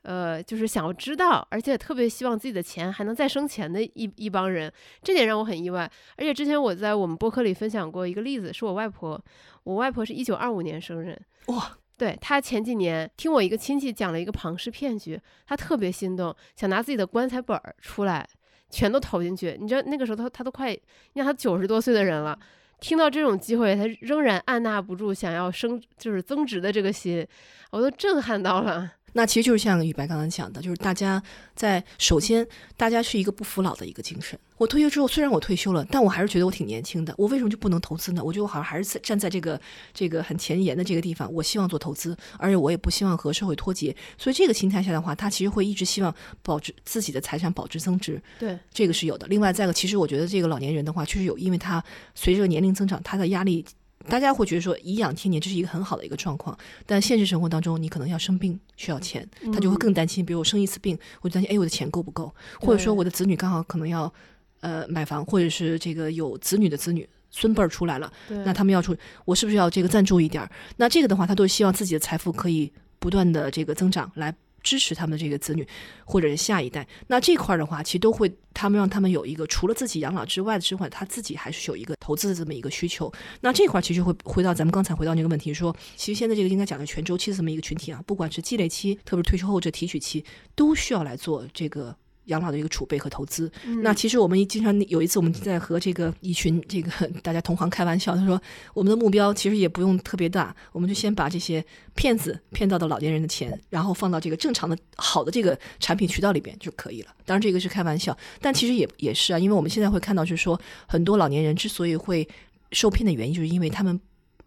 呃，就是想要知道，而且特别希望自己的钱还能再生钱的一一帮人，这点让我很意外。而且之前我在我们播客里分享过一个例子，是我外婆，我外婆是一九二五年生人，
哇，
对她前几年听我一个亲戚讲了一个庞氏骗局，她特别心动，想拿自己的棺材本儿出来，全都投进去。你知道那个时候她她都快，你看她九十多岁的人了。听到这种机会，她仍然按捺不住想要升，就是增值的这个心，我都震撼到了。
那其实就是像雨白刚刚讲的，就是大家在首先，大家是一个不服老的一个精神。我退休之后，虽然我退休了，但我还是觉得我挺年轻的。我为什么就不能投资呢？我觉得我好像还是在站在这个这个很前沿的这个地方，我希望做投资，而且我也不希望和社会脱节。所以这个心态下的话，他其实会一直希望保值自己的财产保值增值。
对，
这个是有的。另外再一个，其实我觉得这个老年人的话，确实有，因为他随着年龄增长，他的压力，大家会觉得说颐养天年，这是一个很好的一个状况。但现实生活当中，你可能要生病需要钱，他就会
嗯
更担心。比如我生一次病，我就担心，哎，我的钱够不够？或者说我的子女刚好可能要呃买房，或者是这个有子女的子女。孙辈儿出来了，那他们要出，我是不是要这个赞助一点儿？那这个的话，他都希望自己的财富可以不断的这个增长，来支持他们的这个子女或者是下一代。那这块儿的话，其实都会他们让他们有一个除了自己养老之外的之外，他自己还是有一个投资的这么一个需求。那这块儿其实会回到咱们刚才回到那个问题说，其实现在这个应该讲的全周期的这么一个群体啊，不管是积累期，特别是退休后这提取期，都需要来做这个。养老的一个储备和投资，
嗯
那其实我们经常有一次我们在和这个一群这个大家同行开玩笑，他说我们的目标其实也不用特别大，我们就先把这些骗子骗到的老年人的钱，然后放到这个正常的好的这个产品渠道里边就可以了。当然这个是开玩笑，但其实也也是啊，因为我们现在会看到就是说很多老年人之所以会受骗的原因，就是因为他们。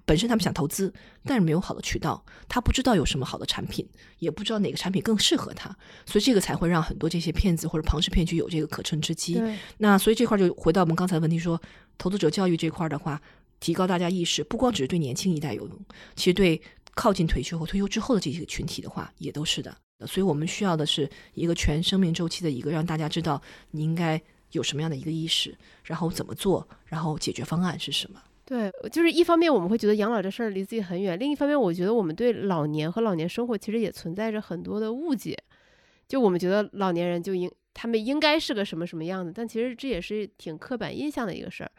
本身他们想投资，但是没有好的渠道，他不知道有什么好的产品，也不知道哪个产品更适合他，所以这个才会让很多这些骗子或者庞氏骗局有这个可乘之机。那所以这块就回到我们刚才的问题说，投资者教育这块的话，提高大家意识，不光只是对年轻一代有用，其实对靠近退休和退休之后的这些群体的话，也都是的。所以我们需要的是一个全生命周期的一个，让大家知道你应该有什么样的一个意识，然后怎么做，然后解决方案是什么。
对，就是一方面我们会觉得养老这事儿离自己很远，另一方面我觉得我们对老年和老年生活其实也存在着很多的误解。就我们觉得老年人就应他们应该是个什么什么样子，但其实这也是挺刻板印象的一个事儿。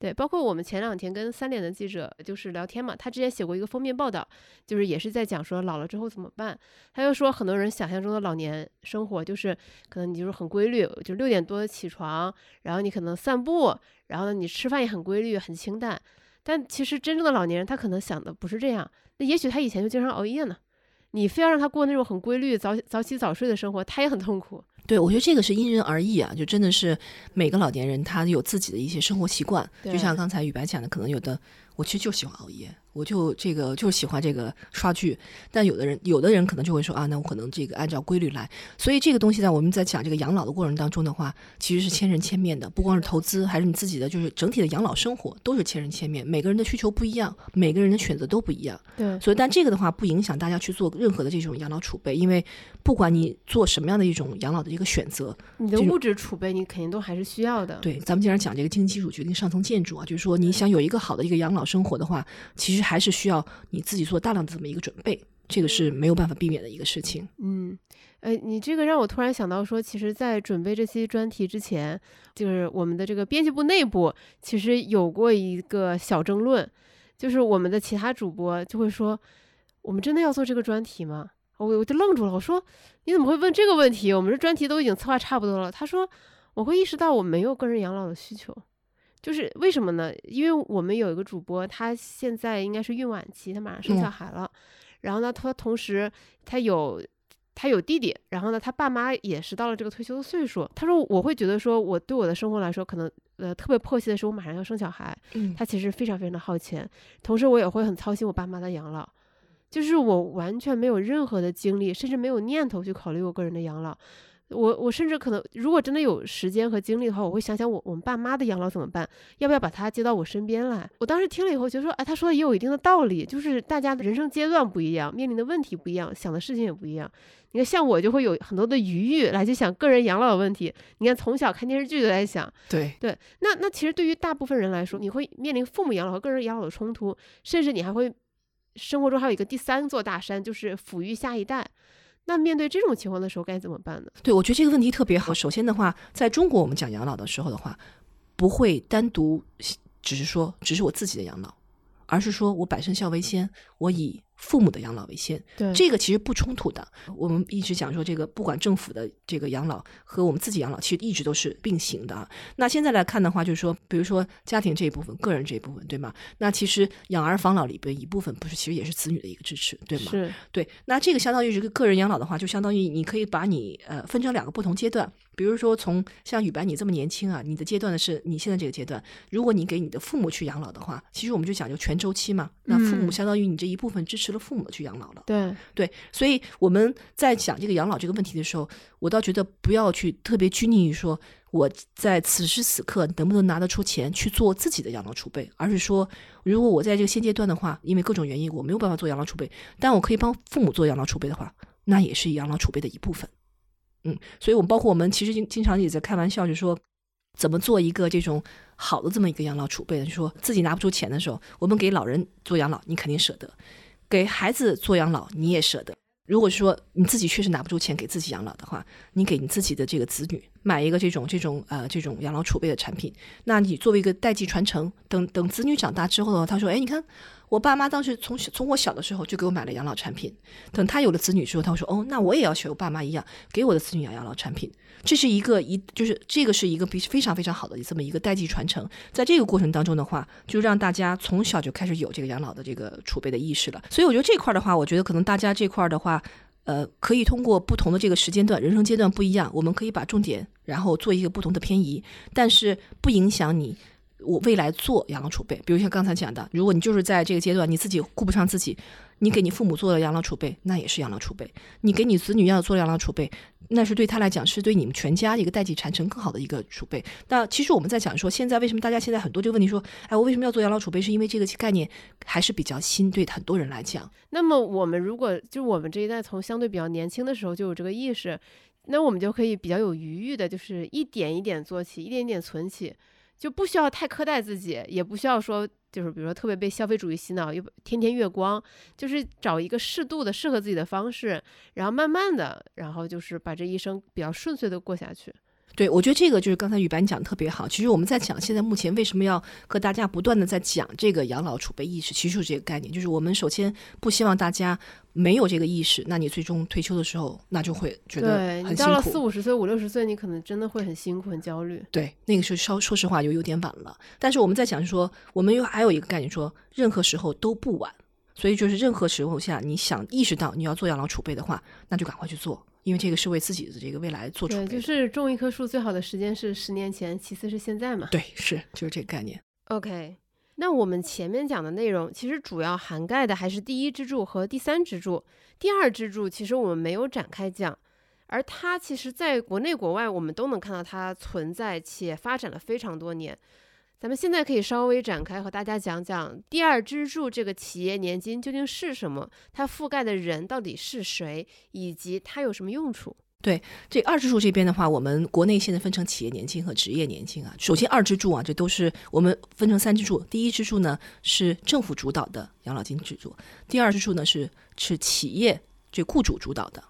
对，包括我们前两天跟三联的记者就是聊天嘛，他之前写过一个封面报道，就是也是在讲说老了之后怎么办。他就说很多人想象中的老年生活就是可能你就是很规律，就六点多起床，然后你可能散步，然后呢你吃饭也很规律很清淡。但其实真正的老年人他可能想的不是这样，那也许他以前就经常熬夜呢，你非要让他过那种很规律早早起早睡的生活，他也很痛苦。
对，我觉得这个是因人而异啊，就真的是每个老年人他有自己的一些生活习惯，就像刚才雨白讲的，可能有的我其实就喜欢熬夜。我就这个就是喜欢这个刷剧，但有的人有的人可能就会说啊，那我可能这个按照规律来。所以这个东西在我们在讲这个养老的过程当中的话，其实是千人千面的，不光是投资，还是你自己的，就是整体的养老生活都是千人千面。每个人的需求不一样，每个人的选择都不一样。
对，
所以但这个的话不影响大家去做任何的这种养老储备，因为不管你做什么样的一种养老的一个选择，
你的物质储备你肯定都还是需要的。
对，咱们经常讲这个经济基础决定上层建筑啊，就是说你想有一个好的一个养老生活的话，其实还是需要你自己做大量的这么一个准备，这个是没有办法避免的一个事情。
嗯，呃，你这个让我突然想到说，其实，在准备这期专题之前，就是我们的这个编辑部内部其实有过一个小争论，就是我们的其他主播就会说，我们真的要做这个专题吗？我我就愣住了，我说你怎么会问这个问题？我们这专题都已经策划差不多了。他说我会意识到我没有个人养老的需求。就是为什么呢？因为我们有一个主播，他现在应该是孕晚期，他马上生小孩了。然后呢，他同时他有他有弟弟，然后呢，他爸妈也是到了这个退休的岁数。他说我会觉得说，我对我的生活来说，可能呃特别迫切的是我马上要生小孩。
嗯，
他其实非常非常的耗钱，同时我也会很操心我爸妈的养老。就是我完全没有任何的精力，甚至没有念头去考虑我个人的养老。我我甚至可能，如果真的有时间和精力的话，我会想想我我们爸妈的养老怎么办，要不要把他接到我身边来？我当时听了以后，觉得说，哎，他说的也有一定的道理，就是大家的人生阶段不一样，面临的问题不一样，想的事情也不一样。你看，像我就会有很多的余裕来去想个人养老的问题。你看，从小看电视剧就在想，
对
对。那那其实对于大部分人来说，你会面临父母养老和个人养老的冲突，甚至你还会生活中还有一个第三座大山，就是抚育下一代。那面对这种情况的时候该怎么办呢？
对，我觉得这个问题特别好。首先的话，在中国我们讲养老的时候的话，不会单独只是说只是我自己的养老，而是说我百善孝为先，我以。父母的养老为先，
对
这个其实不冲突的。我们一直讲说，这个不管政府的这个养老和我们自己养老，其实一直都是并行的啊。那现在来看的话，就是说，比如说家庭这一部分、个人这一部分，对吗？那其实养儿防老里边一部分，不是其实也是子女的一个支持，对吗？
是，
对。那这个相当于是个个人养老的话，就相当于你可以把你呃分成两个不同阶段。比如说，从像雨白你这么年轻啊，你的阶段呢是你现在这个阶段。如果你给你的父母去养老的话，其实我们就讲究全周期嘛。那父母相当于你这一部分支持。了父母去养老了，
对
对，所以我们在讲这个养老这个问题的时候，我倒觉得不要去特别拘泥于说我在此时此刻能不能拿得出钱去做自己的养老储备，而是说，如果我在这个现阶段的话，因为各种原因我没有办法做养老储备，但我可以帮父母做养老储备的话，那也是养老储备的一部分。嗯，所以我们包括我们其实经经常也在开玩笑，就说怎么做一个这种。好的，这么一个养老储备，就说自己拿不出钱的时候，我们给老人做养老，你肯定舍得；给孩子做养老，你也舍得。如果说你自己确实拿不出钱给自己养老的话，你给你自己的这个子女买一个这种这种呃这种养老储备的产品，那你作为一个代际传承，等等子女长大之后的话，他说：“哎，你看。”我爸妈当时从从我小的时候就给我买了养老产品，等他有了子女之后，他说：“哦，那我也要学我爸妈一样，给我的子女养养老产品。”这是一个一，就是这个是一个非非常非常好的这么一个代际传承。在这个过程当中的话，就让大家从小就开始有这个养老的这个储备的意识了。所以我觉得这块的话，我觉得可能大家这块的话，呃，可以通过不同的这个时间段、人生阶段不一样，我们可以把重点然后做一个不同的偏移，但是不影响你。我未来做养老储备，比如像刚才讲的，如果你就是在这个阶段你自己顾不上自己，你给你父母做了养老储备，那也是养老储备；你给你子女要做养老储备，那是对他来讲是对你们全家一个代际传承更好的一个储备。那其实我们在讲说，现在为什么大家现在很多这个问题说，哎，我为什么要做养老储备？是因为这个概念还是比较新，对很多人来讲。
那么我们如果就我们这一代从相对比较年轻的时候就有这个意识，那我们就可以比较有余裕的，就是一点一点做起，一点一点存起。就不需要太苛待自己，也不需要说就是比如说特别被消费主义洗脑，又天天月光，就是找一个适度的适合自己的方式，然后慢慢的，然后就是把这一生比较顺遂的过下去。
对，我觉得这个就是刚才雨白你讲的特别好。其实我们在讲现在目前为什么要和大家不断的在讲这个养老储备意识，其实就是这个概念，就是我们首先不希望大家没有这个意识，那你最终退休的时候，那就会觉得
对你到了四。五十岁、五六十岁，你可能真的会很辛苦、很焦虑。
对，那个时候稍说实话就有点晚了。但是我们在讲说，我们又还有一个概念说，任何时候都不晚。所以就是任何时候下，你想意识到你要做养老储备的话，那就赶快去做，因为这个是为自己的这个未来做准备
对，就是种一棵树最好的时间是十年前，其次是现在嘛。
对，是就是这个概念。
OK，那我们前面讲的内容其实主要涵盖的还是第一支柱和第三支柱，第二支柱其实我们没有展开讲，而它其实在国内国外我们都能看到它存在且发展了非常多年。咱们现在可以稍微展开和大家讲讲第二支柱这个企业年金究竟是什么，它覆盖的人到底是谁，以及它有什么用处。
对这二支柱这边的话，我们国内现在分成企业年金和职业年金啊。首先，二支柱啊，这都是我们分成三支柱。第一支柱呢是政府主导的养老金制度，第二支柱呢是是企业这雇主主导的。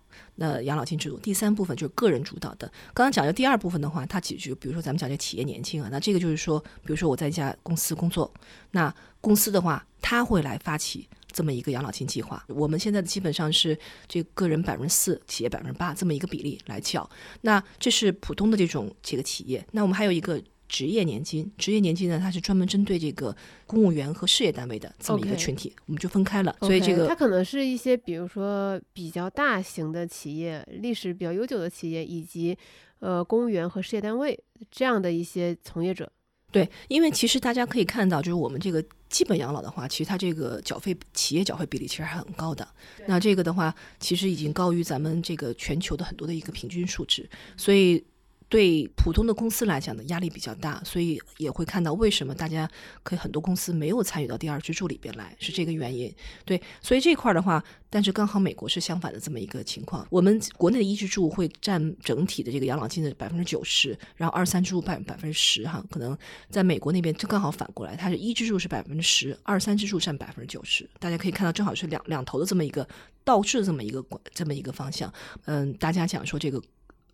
那养老金制度，第三部分就是个人主导的。刚刚讲的第二部分的话，它其实就比如说咱们讲这企业年金啊，那这个就是说，比如说我在一家公司工作，那公司的话，它会来发起这么一个养老金计划。我们现在的基本上是这个个人百分之四，企业百分之八这么一个比例来缴。那这是普通的这种这个企业。那我们还有一个职业年金，职业年金呢，它是专门针对这个公务员和事业单位的这么一个群体我们就分开了。所以这个
它可能是一些，比如说比较大型的企业、历史比较悠久的企业，以及呃公务员和事业单位这样的一些从业者。
对，因为其实大家可以看到，就是我们这个基本养老的话，其实它这个缴费企业缴费比例其实还很高的。那这个的话，其实已经高于咱们这个全球的很多的一个平均数值，所以。对普通的公司来讲呢，压力比较大，所以也会看到为什么大家可以很多公司没有参与到第二支柱里边来，是这个原因。对，所以这块的话，但是刚好美国是相反的这么一个情况，我们国内的一支柱会占整体的这个养老金的百分之九十，然后二三支柱百百分之十哈，可能在美国那边就刚好反过来，它是一支柱是百分之十，二三支柱占百分之九十，大家可以看到正好是两两头的这么一个倒置的这么一个这么一个方向。嗯，大家讲说这个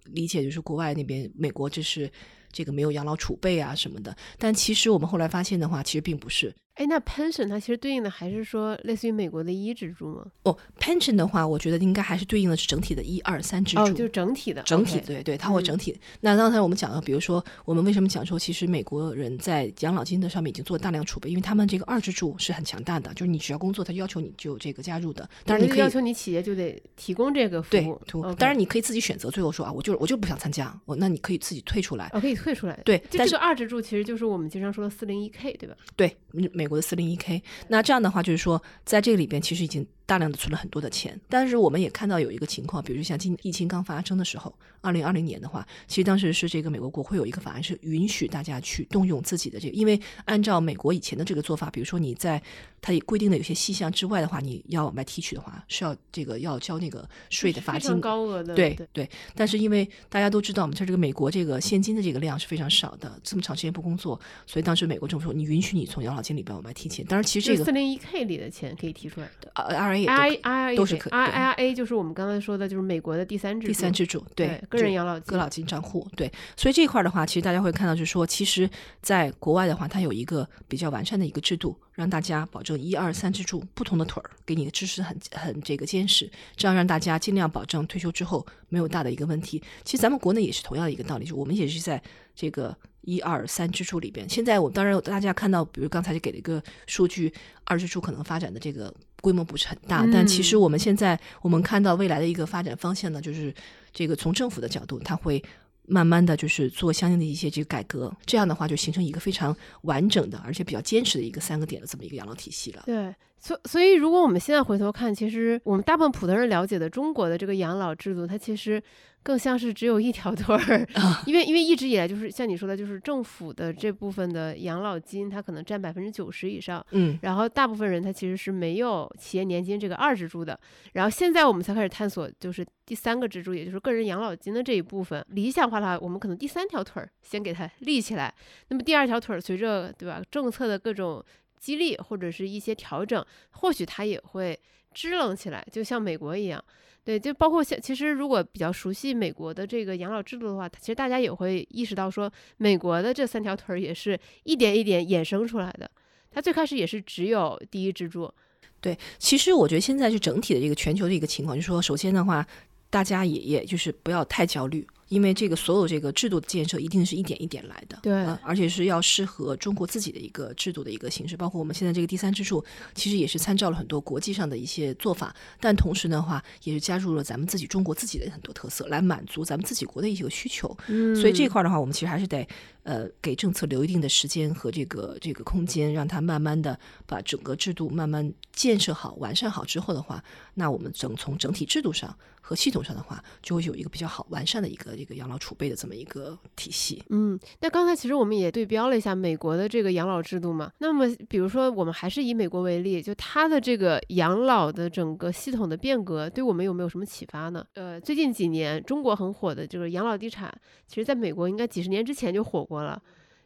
理解就是国外那边美国这是这个没有养老储备啊什么的，但其实我们后来发现的话，其实并不是。
哎，那 pension 它其实对应的还是说类似于美国的一支柱吗？
哦，pension 的话，我觉得应该还是对应的是整体的一二三支柱。
哦，就是整体的，
整体对对，它会
嗯
整体。那刚才我们讲到，比如说我们为什么讲说，其实美国人在养老金的上面已经做了大量储备，因为他们这个二支柱是很强大的，就是你只要工作，他就要求你就这个加入的。当然你可以
要求你企业就得提供这个服务，对
当然你可以自己选择，最后说啊，我就我就不想参加，我那你可以自己退出来。
哦可以退出来。
对，但是
二支柱其实就是我们经常说的四零一 K，对吧？
对，嗯美国的四零一 K。那这样的话，就是说，在这个里边，其实已经大量的存了很多的钱。但是我们也看到有一个情况，比如像今疫情刚发生的时候，二零二零年的话，其实当时是这个美国国会有一个法案是允许大家去动用自己的这个，因为按照美国以前的这个做法，比如说你在它也规定的有些细项之外的话，你要往外提取的话，是要这个要交那个税的罚金。
高额的，
对对，但是因为大家都知道，我们像这个美国这个现金的这个量是非常少的，这么长时间不工作，所以当时美国政府说，你允许你从养老金里边往外提钱。当然，其实这个
四零一 K 里的钱可以提出来的。
呃
I I
都是可
I
对
I A 就是我们刚才说的，就是美国的第三支
第三支柱，
对个人养老金
个老金账户，对，所以这一块儿的话，其实大家会看到，就是说，其实在国外的话，它有一个比较完善的一个制度，让大家保证一二三支柱不同的腿儿，给你的支持很很这个坚实，这样让大家尽量保证退休之后没有大的一个问题。其实咱们国内也是同样的一个道理，就我们也是在这个一二三支柱里边。现在我当然大家看到，比如刚才就给了一个数据，二支柱可能发展的这个规模不是很大，但其实
嗯
我们现在我们看到未来的一个发展方向呢，就是这个从政府的角度，它会。慢慢的就是做相应的一些这个改革，这样的话就形成一个非常完整的，而且比较坚实的一个三个点的这么一个养老体系了。
对，所所以如果我们现在回头看，其实我们大部分普通人了解的中国的这个养老制度，它其实更像是只有一条腿儿，因为因为一直以来就是像你说的，就是政府的这部分的养老金，它可能占百分之九十以上。
嗯，
然后大部分人他其实是没有企业年金这个二支柱的，然后现在我们才开始探索，就是第三个支柱，也就是个人养老金的这一部分。理想化的话，我们可能第三条腿儿先给它立起来，那么第二条腿儿随着对吧政策的各种激励或者是一些调整，或许它也会支棱起来，就像美国一样。对，就包括像其实如果比较熟悉美国的这个养老制度的话，其实大家也会意识到说，美国的这三条腿儿也是一点一点衍生出来的。它最开始也是只有第一支柱。
对，其实我觉得现在就整体的这个全球的一个情况，就是说，首先的话，大家也也就是不要太焦虑。因为这个所有这个制度的建设一定是一点一点来的，
对，
而且是要适合中国自己的一个制度的一个形式，包括我们现在这个第三支柱，其实也是参照了很多国际上的一些做法，但同时的话，也是加入了咱们自己中国自己的很多特色，来满足咱们自己国的一些需求。
嗯，
所以这块的话，我们其实还是得呃给政策留一定的时间和这个这个空间，让它慢慢的把整个制度慢慢建设好、完善好之后的话，那我们整从整体制度上和系统上的话，就会有一个比较好完善的一个这个养老储备的。这么一个体系，
嗯，那刚才其实我们也对标了一下美国的这个养老制度嘛。那么，比如说我们还是以美国为例，就它的这个养老的整个系统的变革，对我们有没有什么启发呢？呃，最近几年中国很火的这个养老地产，其实在美国应该几十年之前就火过了。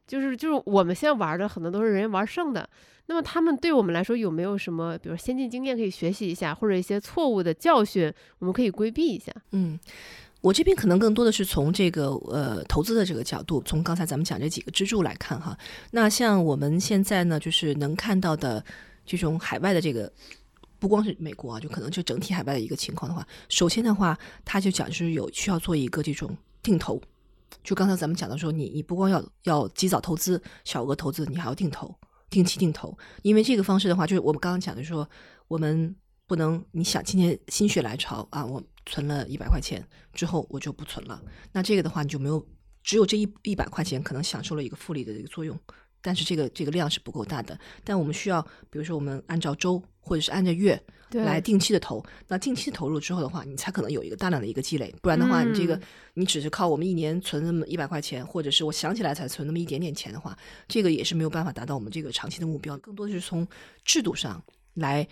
就是就是我们现在玩的很多都是人家玩剩的。那么他们对我们来说有没有什么，比如先进经验可以学习一下，或者一些错误的教训我们可以规避一下？
嗯。我这边可能更多的是从这个呃投资的这个角度，从刚才咱们讲这几个支柱来看哈。那像我们现在呢，就是能看到的这种海外的这个，不光是美国啊，就可能就整体海外的一个情况的话，首先的话，他就讲就是有需要做一个这种定投。就刚才咱们讲的说，你你不光要要及早投资、小额投资，你还要定投、定期定投，因为这个方式的话，就是我们刚刚讲的说，我们不能你想今天心血来潮啊，我。存了一百块钱之后，我就不存了。那这个的话，你就没有只有这一一百块钱可能享受了一个复利的这个作用，但是这个这个量是不够大的。但我们需要，比如说我们按照周或者是按着月来定期的投。那定期投入之后的话，你才可能有一个大量的一个积累。不然的话，你这个你只是靠我们一年存那么一百块钱，或者是我想起来才存那么一点点钱的话，这个也是没有办法达到我们这个长期的目标。更多的是从制度上来。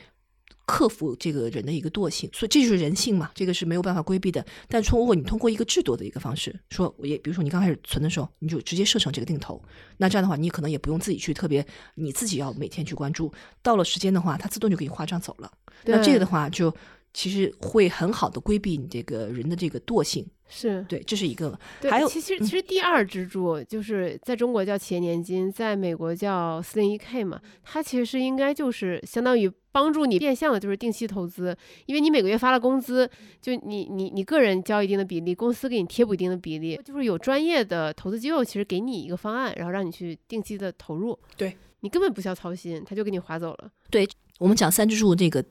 克服这个人的一个惰性，所以这就是人性嘛，这个是没有办法规避的。但通过你通过一个制度的一个方式，说我也比如说你刚开始存的时候，你就直接设成这个定投，那这样的话，你可能也不用自己去特别，你自己要每天去关注。到了时间的话，它自动就给你划账走了。那这个的话，就其实会很好的规避你这个人的这个惰性。
是
对，这是一个。
还有，其实其实第二支柱就是在中国叫企业年金，在美国叫四零一 K 嘛，它其实应该就是相当于帮助你变相的，就是定期投资，因为你每个月发了工资，就你你你个人交一定的比例，公司给你贴补一定的比例，就是有专业的投资机构其实给你一个方案，然后让你去定期的投入，
对
你根本不需要操心，他就给你划走了。
对我们讲三支柱这个。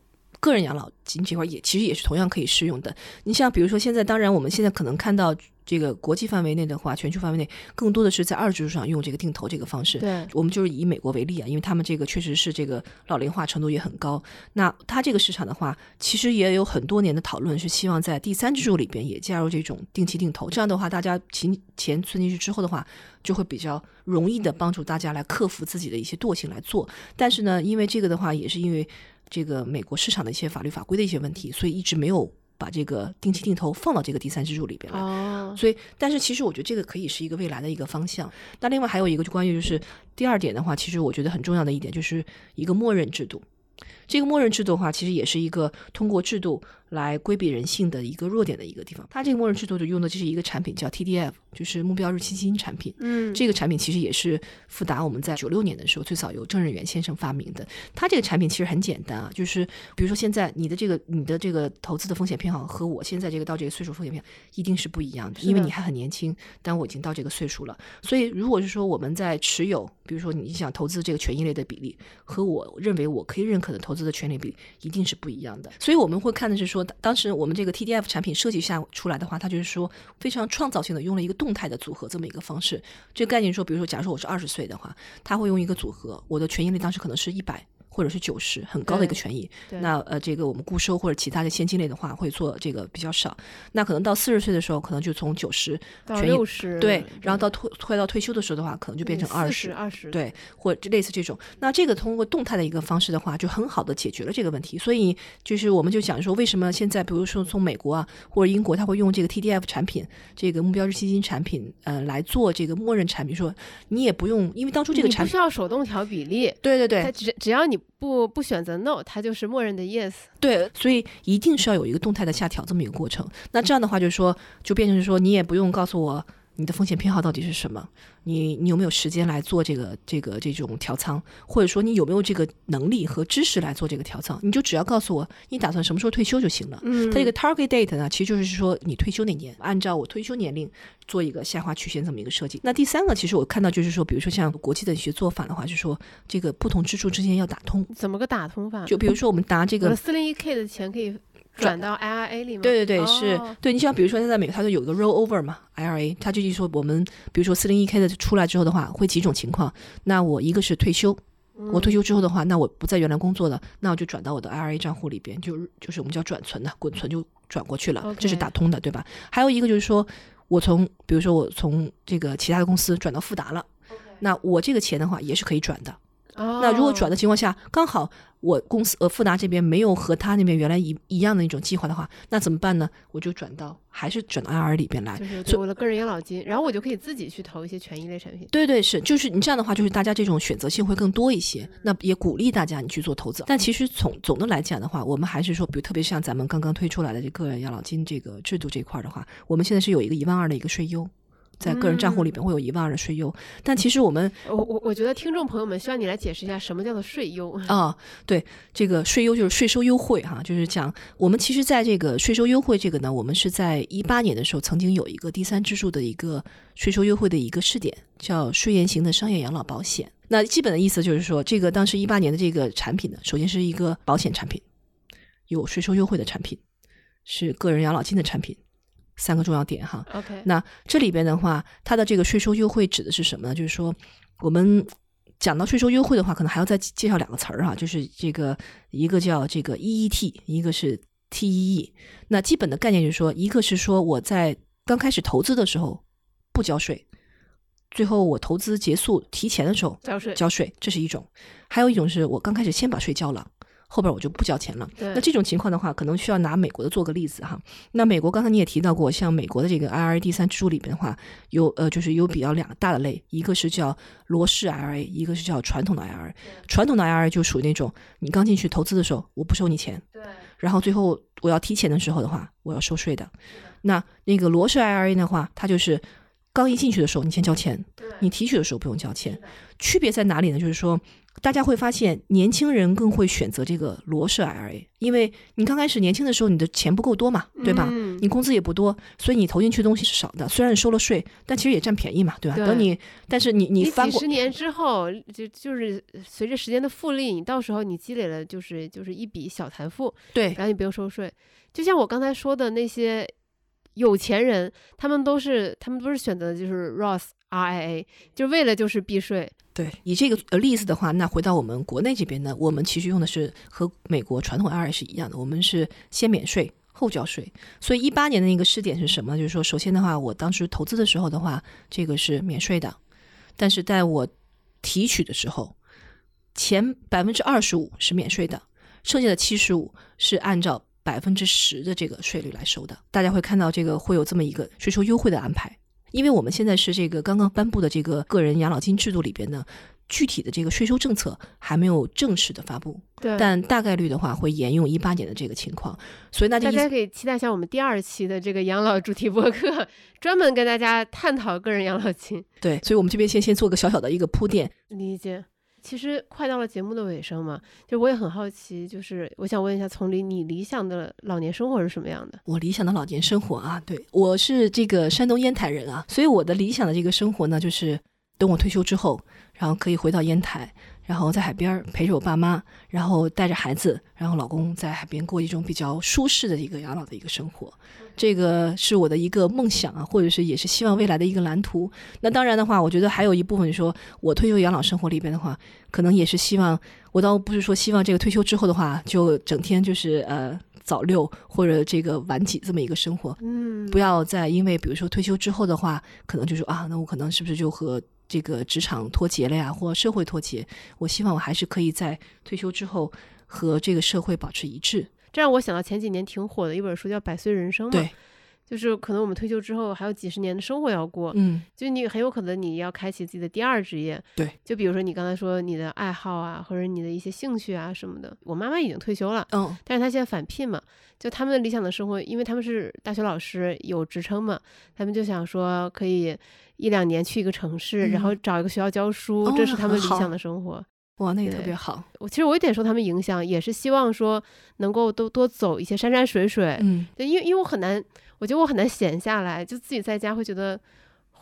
个人养老金这块也其实也是同样可以适用的。你像比如说现在，当然我们现在可能看到这个国际范围内的话，全球范围内更多的是在二支柱上用这个定投这个方式。
对，
我们就是以美国为例啊，因为他们这个确实是这个老龄化程度也很高。那它这个市场的话，其实也有很多年的讨论，是希望在第三支柱里边也加入这种定期定投。这样的话，大家钱钱存进去之后的话，就会比较容易的帮助大家来克服自己的一些惰性来做。但是呢，因为这个的话，也是因为。这个美国市场的一些法律法规的一些问题，所以一直没有把这个定期定投放到这个第三支柱里边来。
哦，
所以，但是其实我觉得这个可以是一个未来的一个方向。那另外还有一个就关于就是第二点的话，其实我觉得很重要的一点就是一个默认制度。这个默认制度的话，其实也是一个通过制度。来规避人性的一个弱点的一个地方，它这个默认制度就用的就是一个产品叫 TDF，就是目标日期基金产品。
嗯，
这个产品其实也是富达我们在九六年的时候最早由郑任元先生发明的。它这个产品其实很简单啊，就是比如说现在你的这个你的这个投资的风险偏好和我现在这个到这个岁数风险偏好一定是不一样的，因为你还很年轻，但我已经到这个岁数了。所以如果是说我们在持有，比如说你想投资这个权益类的比例和我认为我可以认可的投资的权利比例一定是不一样的。所以我们会看的是说。当时我们这个 TDF 产品设计下出来的话，它就是说非常创造性的用了一个动态的组合这么一个方式。这个概念说，比如说，假如说我是二十岁的话，他会用一个组合，我的权益率当时可能是一百。或者是九十，很高的一个权益。那呃，这个我们固收或者其他的现金类的话，会做这个比较少。那可能到四十岁的时候，可能就从九十
到六十，
对，然后到退快到退休的时候的话，可能就变成二十，
二十，
对，或者类似这种。那这个通过动态的一个方式的话，就很好的解决了这个问题。所以就是我们就讲说，为什么现在比如说从美国啊或者英国，他会用这个 TDF 产品，这个目标日期金产品，呃，来做这个默认产品，说你也不用，因为当初这个产品
不需要手动调比例，
对对对，
只只要你。不不选择 no，它就是默认的 yes。
对，所以一定是要有一个动态的下调这么一个过程。那这样的话，就是说，就变成是说，你也不用告诉我。你的风险偏好到底是什么？你你有没有时间来做这个这个这种调仓，或者说你有没有这个能力和知识来做这个调仓？你就只要告诉我你打算什么时候退休就行了。
嗯，
它这个 target date 呢，其实就是说你退休那年，按照我退休年龄做一个下滑曲线这么一个设计。那第三个，其实我看到就是说，比如说像国际的一些做法的话，就是说这个不同支柱之间要打通。
怎么个打通法？
就比如说我们拿这个
四零一 k 的钱可以。转到 IRA 里吗？
对对对，是对。你像比如说，现在美国，他就有一个 roll over 嘛，IRA，他就是说，我们比如说四零一 k 的出来之后的话，会几种情况。那我一个是退休，我退休之后的话，那我不在原来工作了，那我就转到我的 IRA 账户里边，就就是我们叫转存的，滚存就转过去了，这是打通的，对吧？还有一个就是说，我从比如说我从这个其他的公司转到富达了，那我这个钱的话也是可以转的。那如果转的情况下，刚好我公司呃富达这边没有和他那边原来一一样的那种计划的话，那怎么办呢？我就转到还是转到 IR 里边来，
就是我的个人养老金，然后我就可以自己去投一些权益类产品。
对对是，就是你这样的话，就是大家这种选择性会更多一些，那也鼓励大家你去做投资。但其实从总的来讲的话，我们还是说，比如特别像咱们刚刚推出来的这个人养老金这个制度这块的话，我们现在是有一个一万二的一个税优。在个人账户里边会有一万二的税优，但其实我们，
我我我觉得听众朋友们需要你来解释一下什么叫做税优
啊？对，这个税优就是税收优惠哈，就是讲我们其实在这个税收优惠这个呢，我们是在一八年的时候曾经有一个第三支柱的一个税收优惠的一个试点，叫税延型的商业养老保险。那基本的意思就是说，这个当时一八年的这个产品呢，首先是一个保险产品，有税收优惠的产品，是个人养老金的产品。三个重要点哈
，OK，
那这里边的话，它的这个税收优惠指的是什么呢？就是说，我们讲到税收优惠的话，可能还要再介绍两个词儿哈，就是这个一个叫这个 EET，一个是 TEE。那基本的概念就是说，一个是说我在刚开始投资的时候不交税，最后我投资结束提前的时候
交税，
交税，这是一种；还有一种是我刚开始先把税交了。后边我就不交钱了。那这种情况的话，可能需要拿美国的做个例子哈。那美国刚才你也提到过，像美国的这个 IRA 第三支柱里边的话，有呃就是有比较两大的类，一个是叫罗氏 IRA，一个是叫传统的 IRA。传统的 IRA 就属于那种你刚进去投资的时候，我不收你钱，
对。
然后最后我要提钱的时候的话，我要收税的。那那个罗氏 IRA 的话，它就是刚一进去的时候你先交钱，你提取的时候不用交钱。区别在哪里呢？就是说。大家会发现，年轻人更会选择这个罗氏 IRA，因为你刚开始年轻的时候，你的钱不够多嘛，对吧？你工资也不多，所以你投进去的东西是少的。虽然你收了税，但其实也占便宜嘛，对吧？等你，但是你
你
翻
几十年之后，就就是随着时间的复利，你到时候你积累了就是就是一笔小财富，
对，
然后你不用收税。就像我刚才说的那些有钱人，他们都是他们都是选择就是 Roth R I A 就为了就是避税。
对，以这个呃例子的话，那回到我们国内这边呢，我们其实用的是和美国传统 IRA 是一样的，我们是先免税后交税。所以一八年的那个试点是什么？就是说，首先的话，我当时投资的时候的话，这个是免税的，但是在我提取的时候，前百分之二十五是免税的，剩下的七十五是按照百分之十的这个税率来收的。大家会看到这个会有这么一个税收优惠的安排。因为我们现在是这个刚刚颁布的这个个人养老金制度里边呢，具体的这个税收政策还没有正式的发布，
对，
但大概率的话会沿用一八年的这个情况，所以大
家可以期待一下我们第二期的这个养老主题播客，专门跟大家探讨个人养老金。
对，所以我们这边先先做个小小的一个铺垫，
理解。其实快到了节目的尾声嘛，就我也很好奇，就是我想问一下丛林，你理想的老年生活是什么样的？
我理想的老年生活啊，对我是这个山东烟台人啊，所以我的理想的这个生活呢，就是等我退休之后，然后可以回到烟台。然后在海边陪着我爸妈，然后带着孩子，然后老公在海边过一种比较舒适的一个养老的一个生活，这个是我的一个梦想啊，或者是也是希望未来的一个蓝图。那当然的话，我觉得还有一部分说，我退休养老生活里边的话，可能也是希望，我倒不是说希望这个退休之后的话，就整天就是呃早六或者这个晚几这么一个生活，
嗯，
不要再因为比如说退休之后的话，可能就说啊，那我可能是不是就和这个职场脱节了呀，或社会脱节。我希望我还是可以在退休之后和这个社会保持一致。
这让我想到前几年挺火的一本书，叫《百岁人生》嘛。
对，
就是可能我们退休之后还有几十年的生活要过，
嗯，
就你很有可能你要开启自己的第二职业。
对，
就比如说你刚才说你的爱好啊，或者你的一些兴趣啊什么的。我妈妈已经退休了，
嗯，
但是她现在返聘嘛，就他们的理想的生活，因为他们是大学老师，有职称嘛，他们就想说可以一两年去一个城市，然后
嗯
找一个学校教书，
哦
这是他们理想的生活。
哇，那
也
特别好，
我其实我有点受他们影响，也是希望说能够多多走一些山山水水。
嗯，
对，因为因为我很难，我觉得我很难闲下来，就自己在家会觉得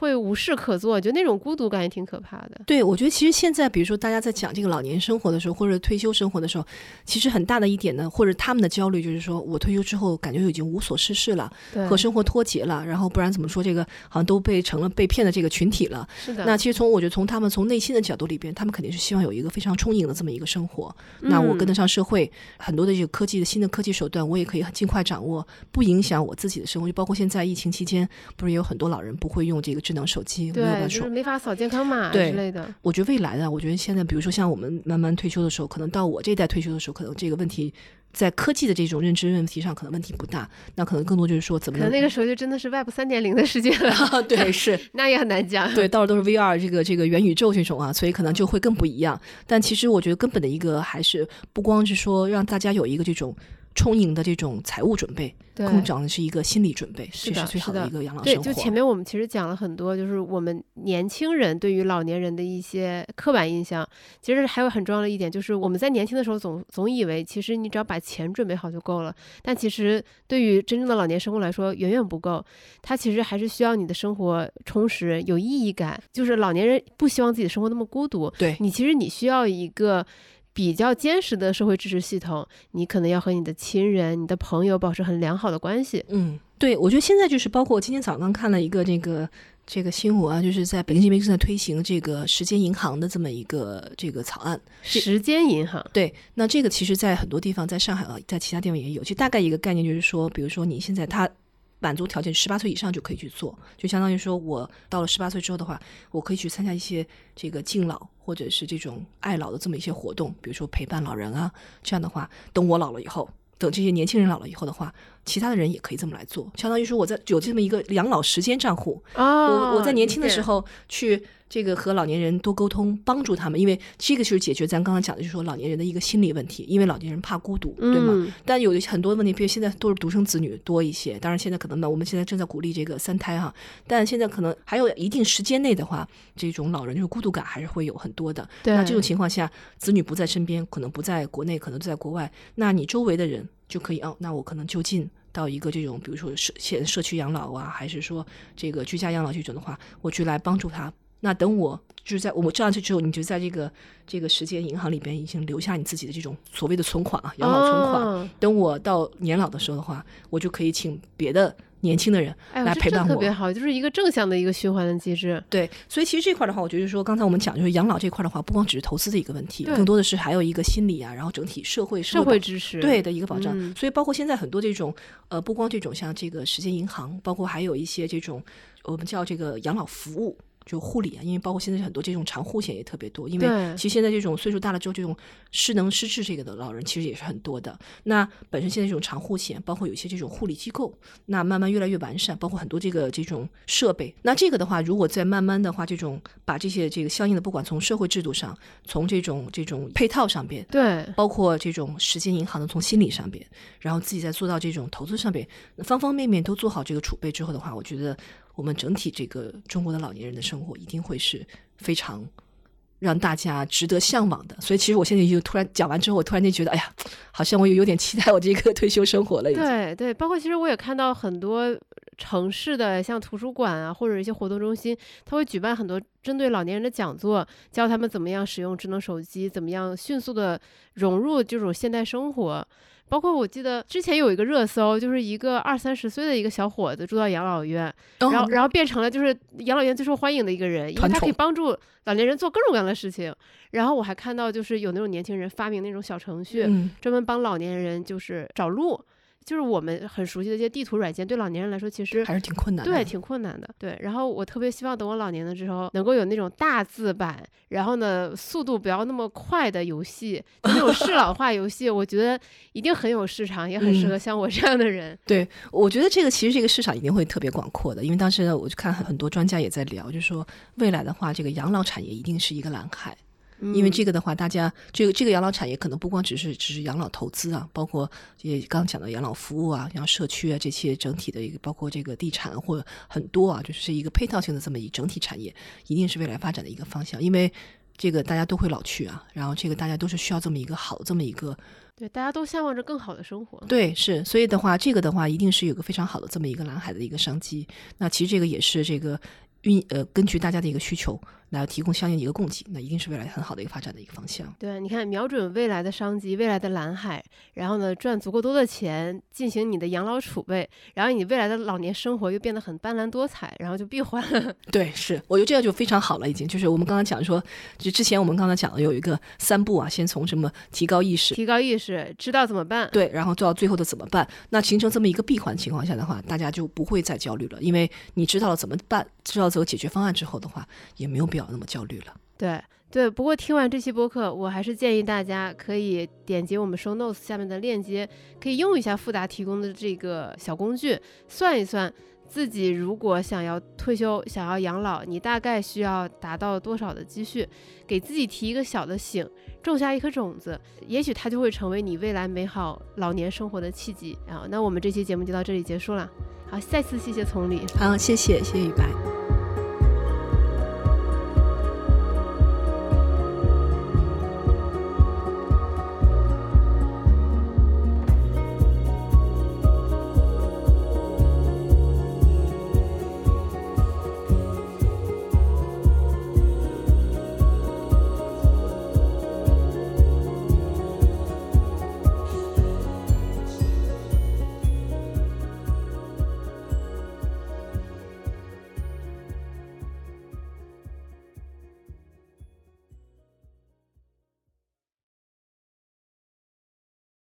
会无事可做，就那种孤独感也挺可怕的。
对，我觉得其实现在，比如说大家在讲这个老年生活的时候，或者退休生活的时候，其实很大的一点呢，或者他们的焦虑就是说，我退休之后感觉已经无所事事了，
对，
和生活脱节了，然后不然怎么说这个好像都被成了被骗的这个群体了。
是的。
那其实从我觉得从他们从内心的角度里边，他们肯定是希望有一个非常充盈的这么一个生活。那我跟得
嗯
上社会，很多的这个科技的新的科技手段，我也可以很尽快掌握，不影响我自己的生活。就包括现在疫情期间，不是也有很多老人不会用这个智能手机，没有办
对，
法说
就是没法扫健康码之类的。
我觉得未来的，我觉得现在，比如说像我们慢慢退休的时候，可能到我这一代退休的时候，可能这个问题在科技的这种认知问题上，可能问题不大。那可能更多就是说，怎么
可能那个时候就真的是 Web 三点零的世界了，
对是
那也很难讲。
对，到时候都是 VR 这个这个元宇宙这种啊，所以可能就会更不一样。但其实我觉得根本的一个还是不光是说让大家有一个这种充盈的这种财务准备，
对
更重要的是一个心理准备，
是
是最好
的
一个养老
对，
生活。
就前面我们其实讲了很多，就是我们年轻人对于老年人的一些刻板印象。其实还有很重要的一点，就是我们在年轻的时候总总以为，其实你只要把钱准备好就够了。但其实对于真正的老年生活来说，远远不够。它其实还是需要你的生活充实、有意义感。就是老年人不希望自己的生活那么孤独，
对，
你其实你需要一个。比较坚实的社会支持系统，你可能要和你的亲人、你的朋友保持很良好的关系。
嗯，对，我觉得现在就是包括我今天早上看了一个这个这个新闻啊，就是在北京这边正在推行这个时间银行的这么一个这个草案。
时间银行，
对，那这个其实，在很多地方，在上海啊，在其他地方也有。就大概一个概念就是说，比如说你现在他满足条件，十八岁以上就可以去做，就相当于说我到了十八岁之后的话，我可以去参加一些这个敬老或者是这种爱老的这么一些活动，比如说陪伴老人啊，这样的话，等我老了以后。等这些年轻人老了以后的话，其他的人也可以这么来做，相当于说我在有这么一个养老时间账户，
哦，
我我在年轻的时候去这个和老年人多沟通，帮助他们，因为这个就是解决咱刚刚讲的，就是说老年人的一个心理问题，因为老年人怕孤独，对吗？
嗯
但有很多问题，比如现在都是独生子女多一些，当然现在可能呢，我们现在正在鼓励这个三胎哈，但现在可能还有一定时间内的话，这种老人就是孤独感还是会有很多的。
对，
那这种情况下，子女不在身边，可能不在国内，可能就在国外，那你周围的人就可以哦，那我可能就近到一个这种，比如说社现社区养老啊，还是说这个居家养老这种的话，我去来帮助他。那等我就是在我这样去之后，你就在这个这个时间银行里边已经留下你自己的这种所谓的存款啊，养老存款。
哦
等我到年老的时候的话，我就可以请别的年轻的人来陪伴我
特别好，就是一个正向的一个循环的机制。
对，所以其实这块的话，我觉得说，刚才我们讲就是养老这块的话，不光只是投资的一个问题，更多的是还有一个心理啊，然后整体社会
社会
保
支持，
对的一个保障。
嗯
所以包括现在很多这种呃，不光这种像这个时间银行，包括还有一些这种我们叫这个养老服务。就护理啊，因为包括现在很多这种长护险也特别多，因为其实现在这种岁数大了之后，这种失能失智这个的老人其实也是很多的。那本身现在这种长护险，包括有一些这种护理机构，那慢慢越来越完善，包括很多这个这种设备。那这个的话，如果再慢慢的话，这种把这些这个相应的，不管从社会制度上，从这种这种配套上边，
对，
包括这种时间银行的从心理上边，然后自己再做到这种投资上边，方方面面都做好这个储备之后的话，我觉得我们整体这个中国的老年人的生活一定会是非常让大家值得向往的。所以其实我现在就突然讲完之后，我突然间觉得，哎呀，好像我有有点期待我这个退休生活了。
对对，包括其实我也看到很多城市的像图书馆啊，或者一些活动中心，他会举办很多针对老年人的讲座，教他们怎么样使用智能手机，怎么样迅速的融入这种现代生活。包括我记得之前有一个热搜，就是一个二三十岁的一个小伙子住到养老院，然后
哦
然后变成了就是养老院最受欢迎的一个人，因为他可以帮助老年人做各种各样的事情。然后我还看到就是有那种年轻人发明那种小程序，
嗯，
专门帮老年人就是找路。就是我们很熟悉的一些地图软件，对老年人来说其实
还是挺困难的。
对，挺困难的。对，然后我特别希望等我老年的时候，能够有那种大字版，然后呢速度不要那么快的游戏，就那种适老化游戏，我觉得一定很有市场，也很适合像我这样的人。
对，我觉得这个其实这个市场一定会特别广阔的，因为当时呢，我就看很多专家也在聊，就是说未来的话，这个养老产业一定是一个蓝海。因为这个的话，大家这个这个养老产业可能不光只是只是养老投资啊，包括也刚刚讲的养老服务啊、养社区啊这些整体的一个，包括这个地产或很多啊，就是一个配套性的这么一整体产业，一定是未来发展的一个方向。因为这个大家都会老去啊，然后这个大家都是需要这么一个好这么一个，
对，大家都向往着更好的生活。
对，是，所以的话，这个的话一定是有个非常好的这么一个蓝海的一个商机。那其实这个也是这个运呃，根据大家的一个需求。来提供相应的一个供给，那一定是未来很好的一个发展的一个方向。
对，你看，瞄准未来的商机，未来的蓝海，然后呢，赚足够多的钱进行你的养老储备，然后你未来的老年生活又变得很斑斓多彩，然后就闭环。
对，是，我觉得这样就非常好了，已经就是我们刚刚讲说，就之前我们刚才讲的有一个三步啊，先从什么提高意识，
提高意识，知道怎么办，
对，然后做到最后的怎么办，那形成这么一个闭环情况下的话，大家就不会再焦虑了，因为你知道了怎么办，知道这个解决方案之后的话，也没有必要那么焦虑了。
对对，不过听完这期播客，我还是建议大家可以点击我们 show notes 下面的链接，可以用一下富达提供的这个小工具，算一算自己如果想要退休、想要养老，你大概需要达到多少的积蓄，给自己提一个小的醒，种下一颗种子，也许它就会成为你未来美好老年生活的契机。然后，那我们这期节目就到这里结束了。好，再次谢谢从理。
好，谢谢，谢谢雨白。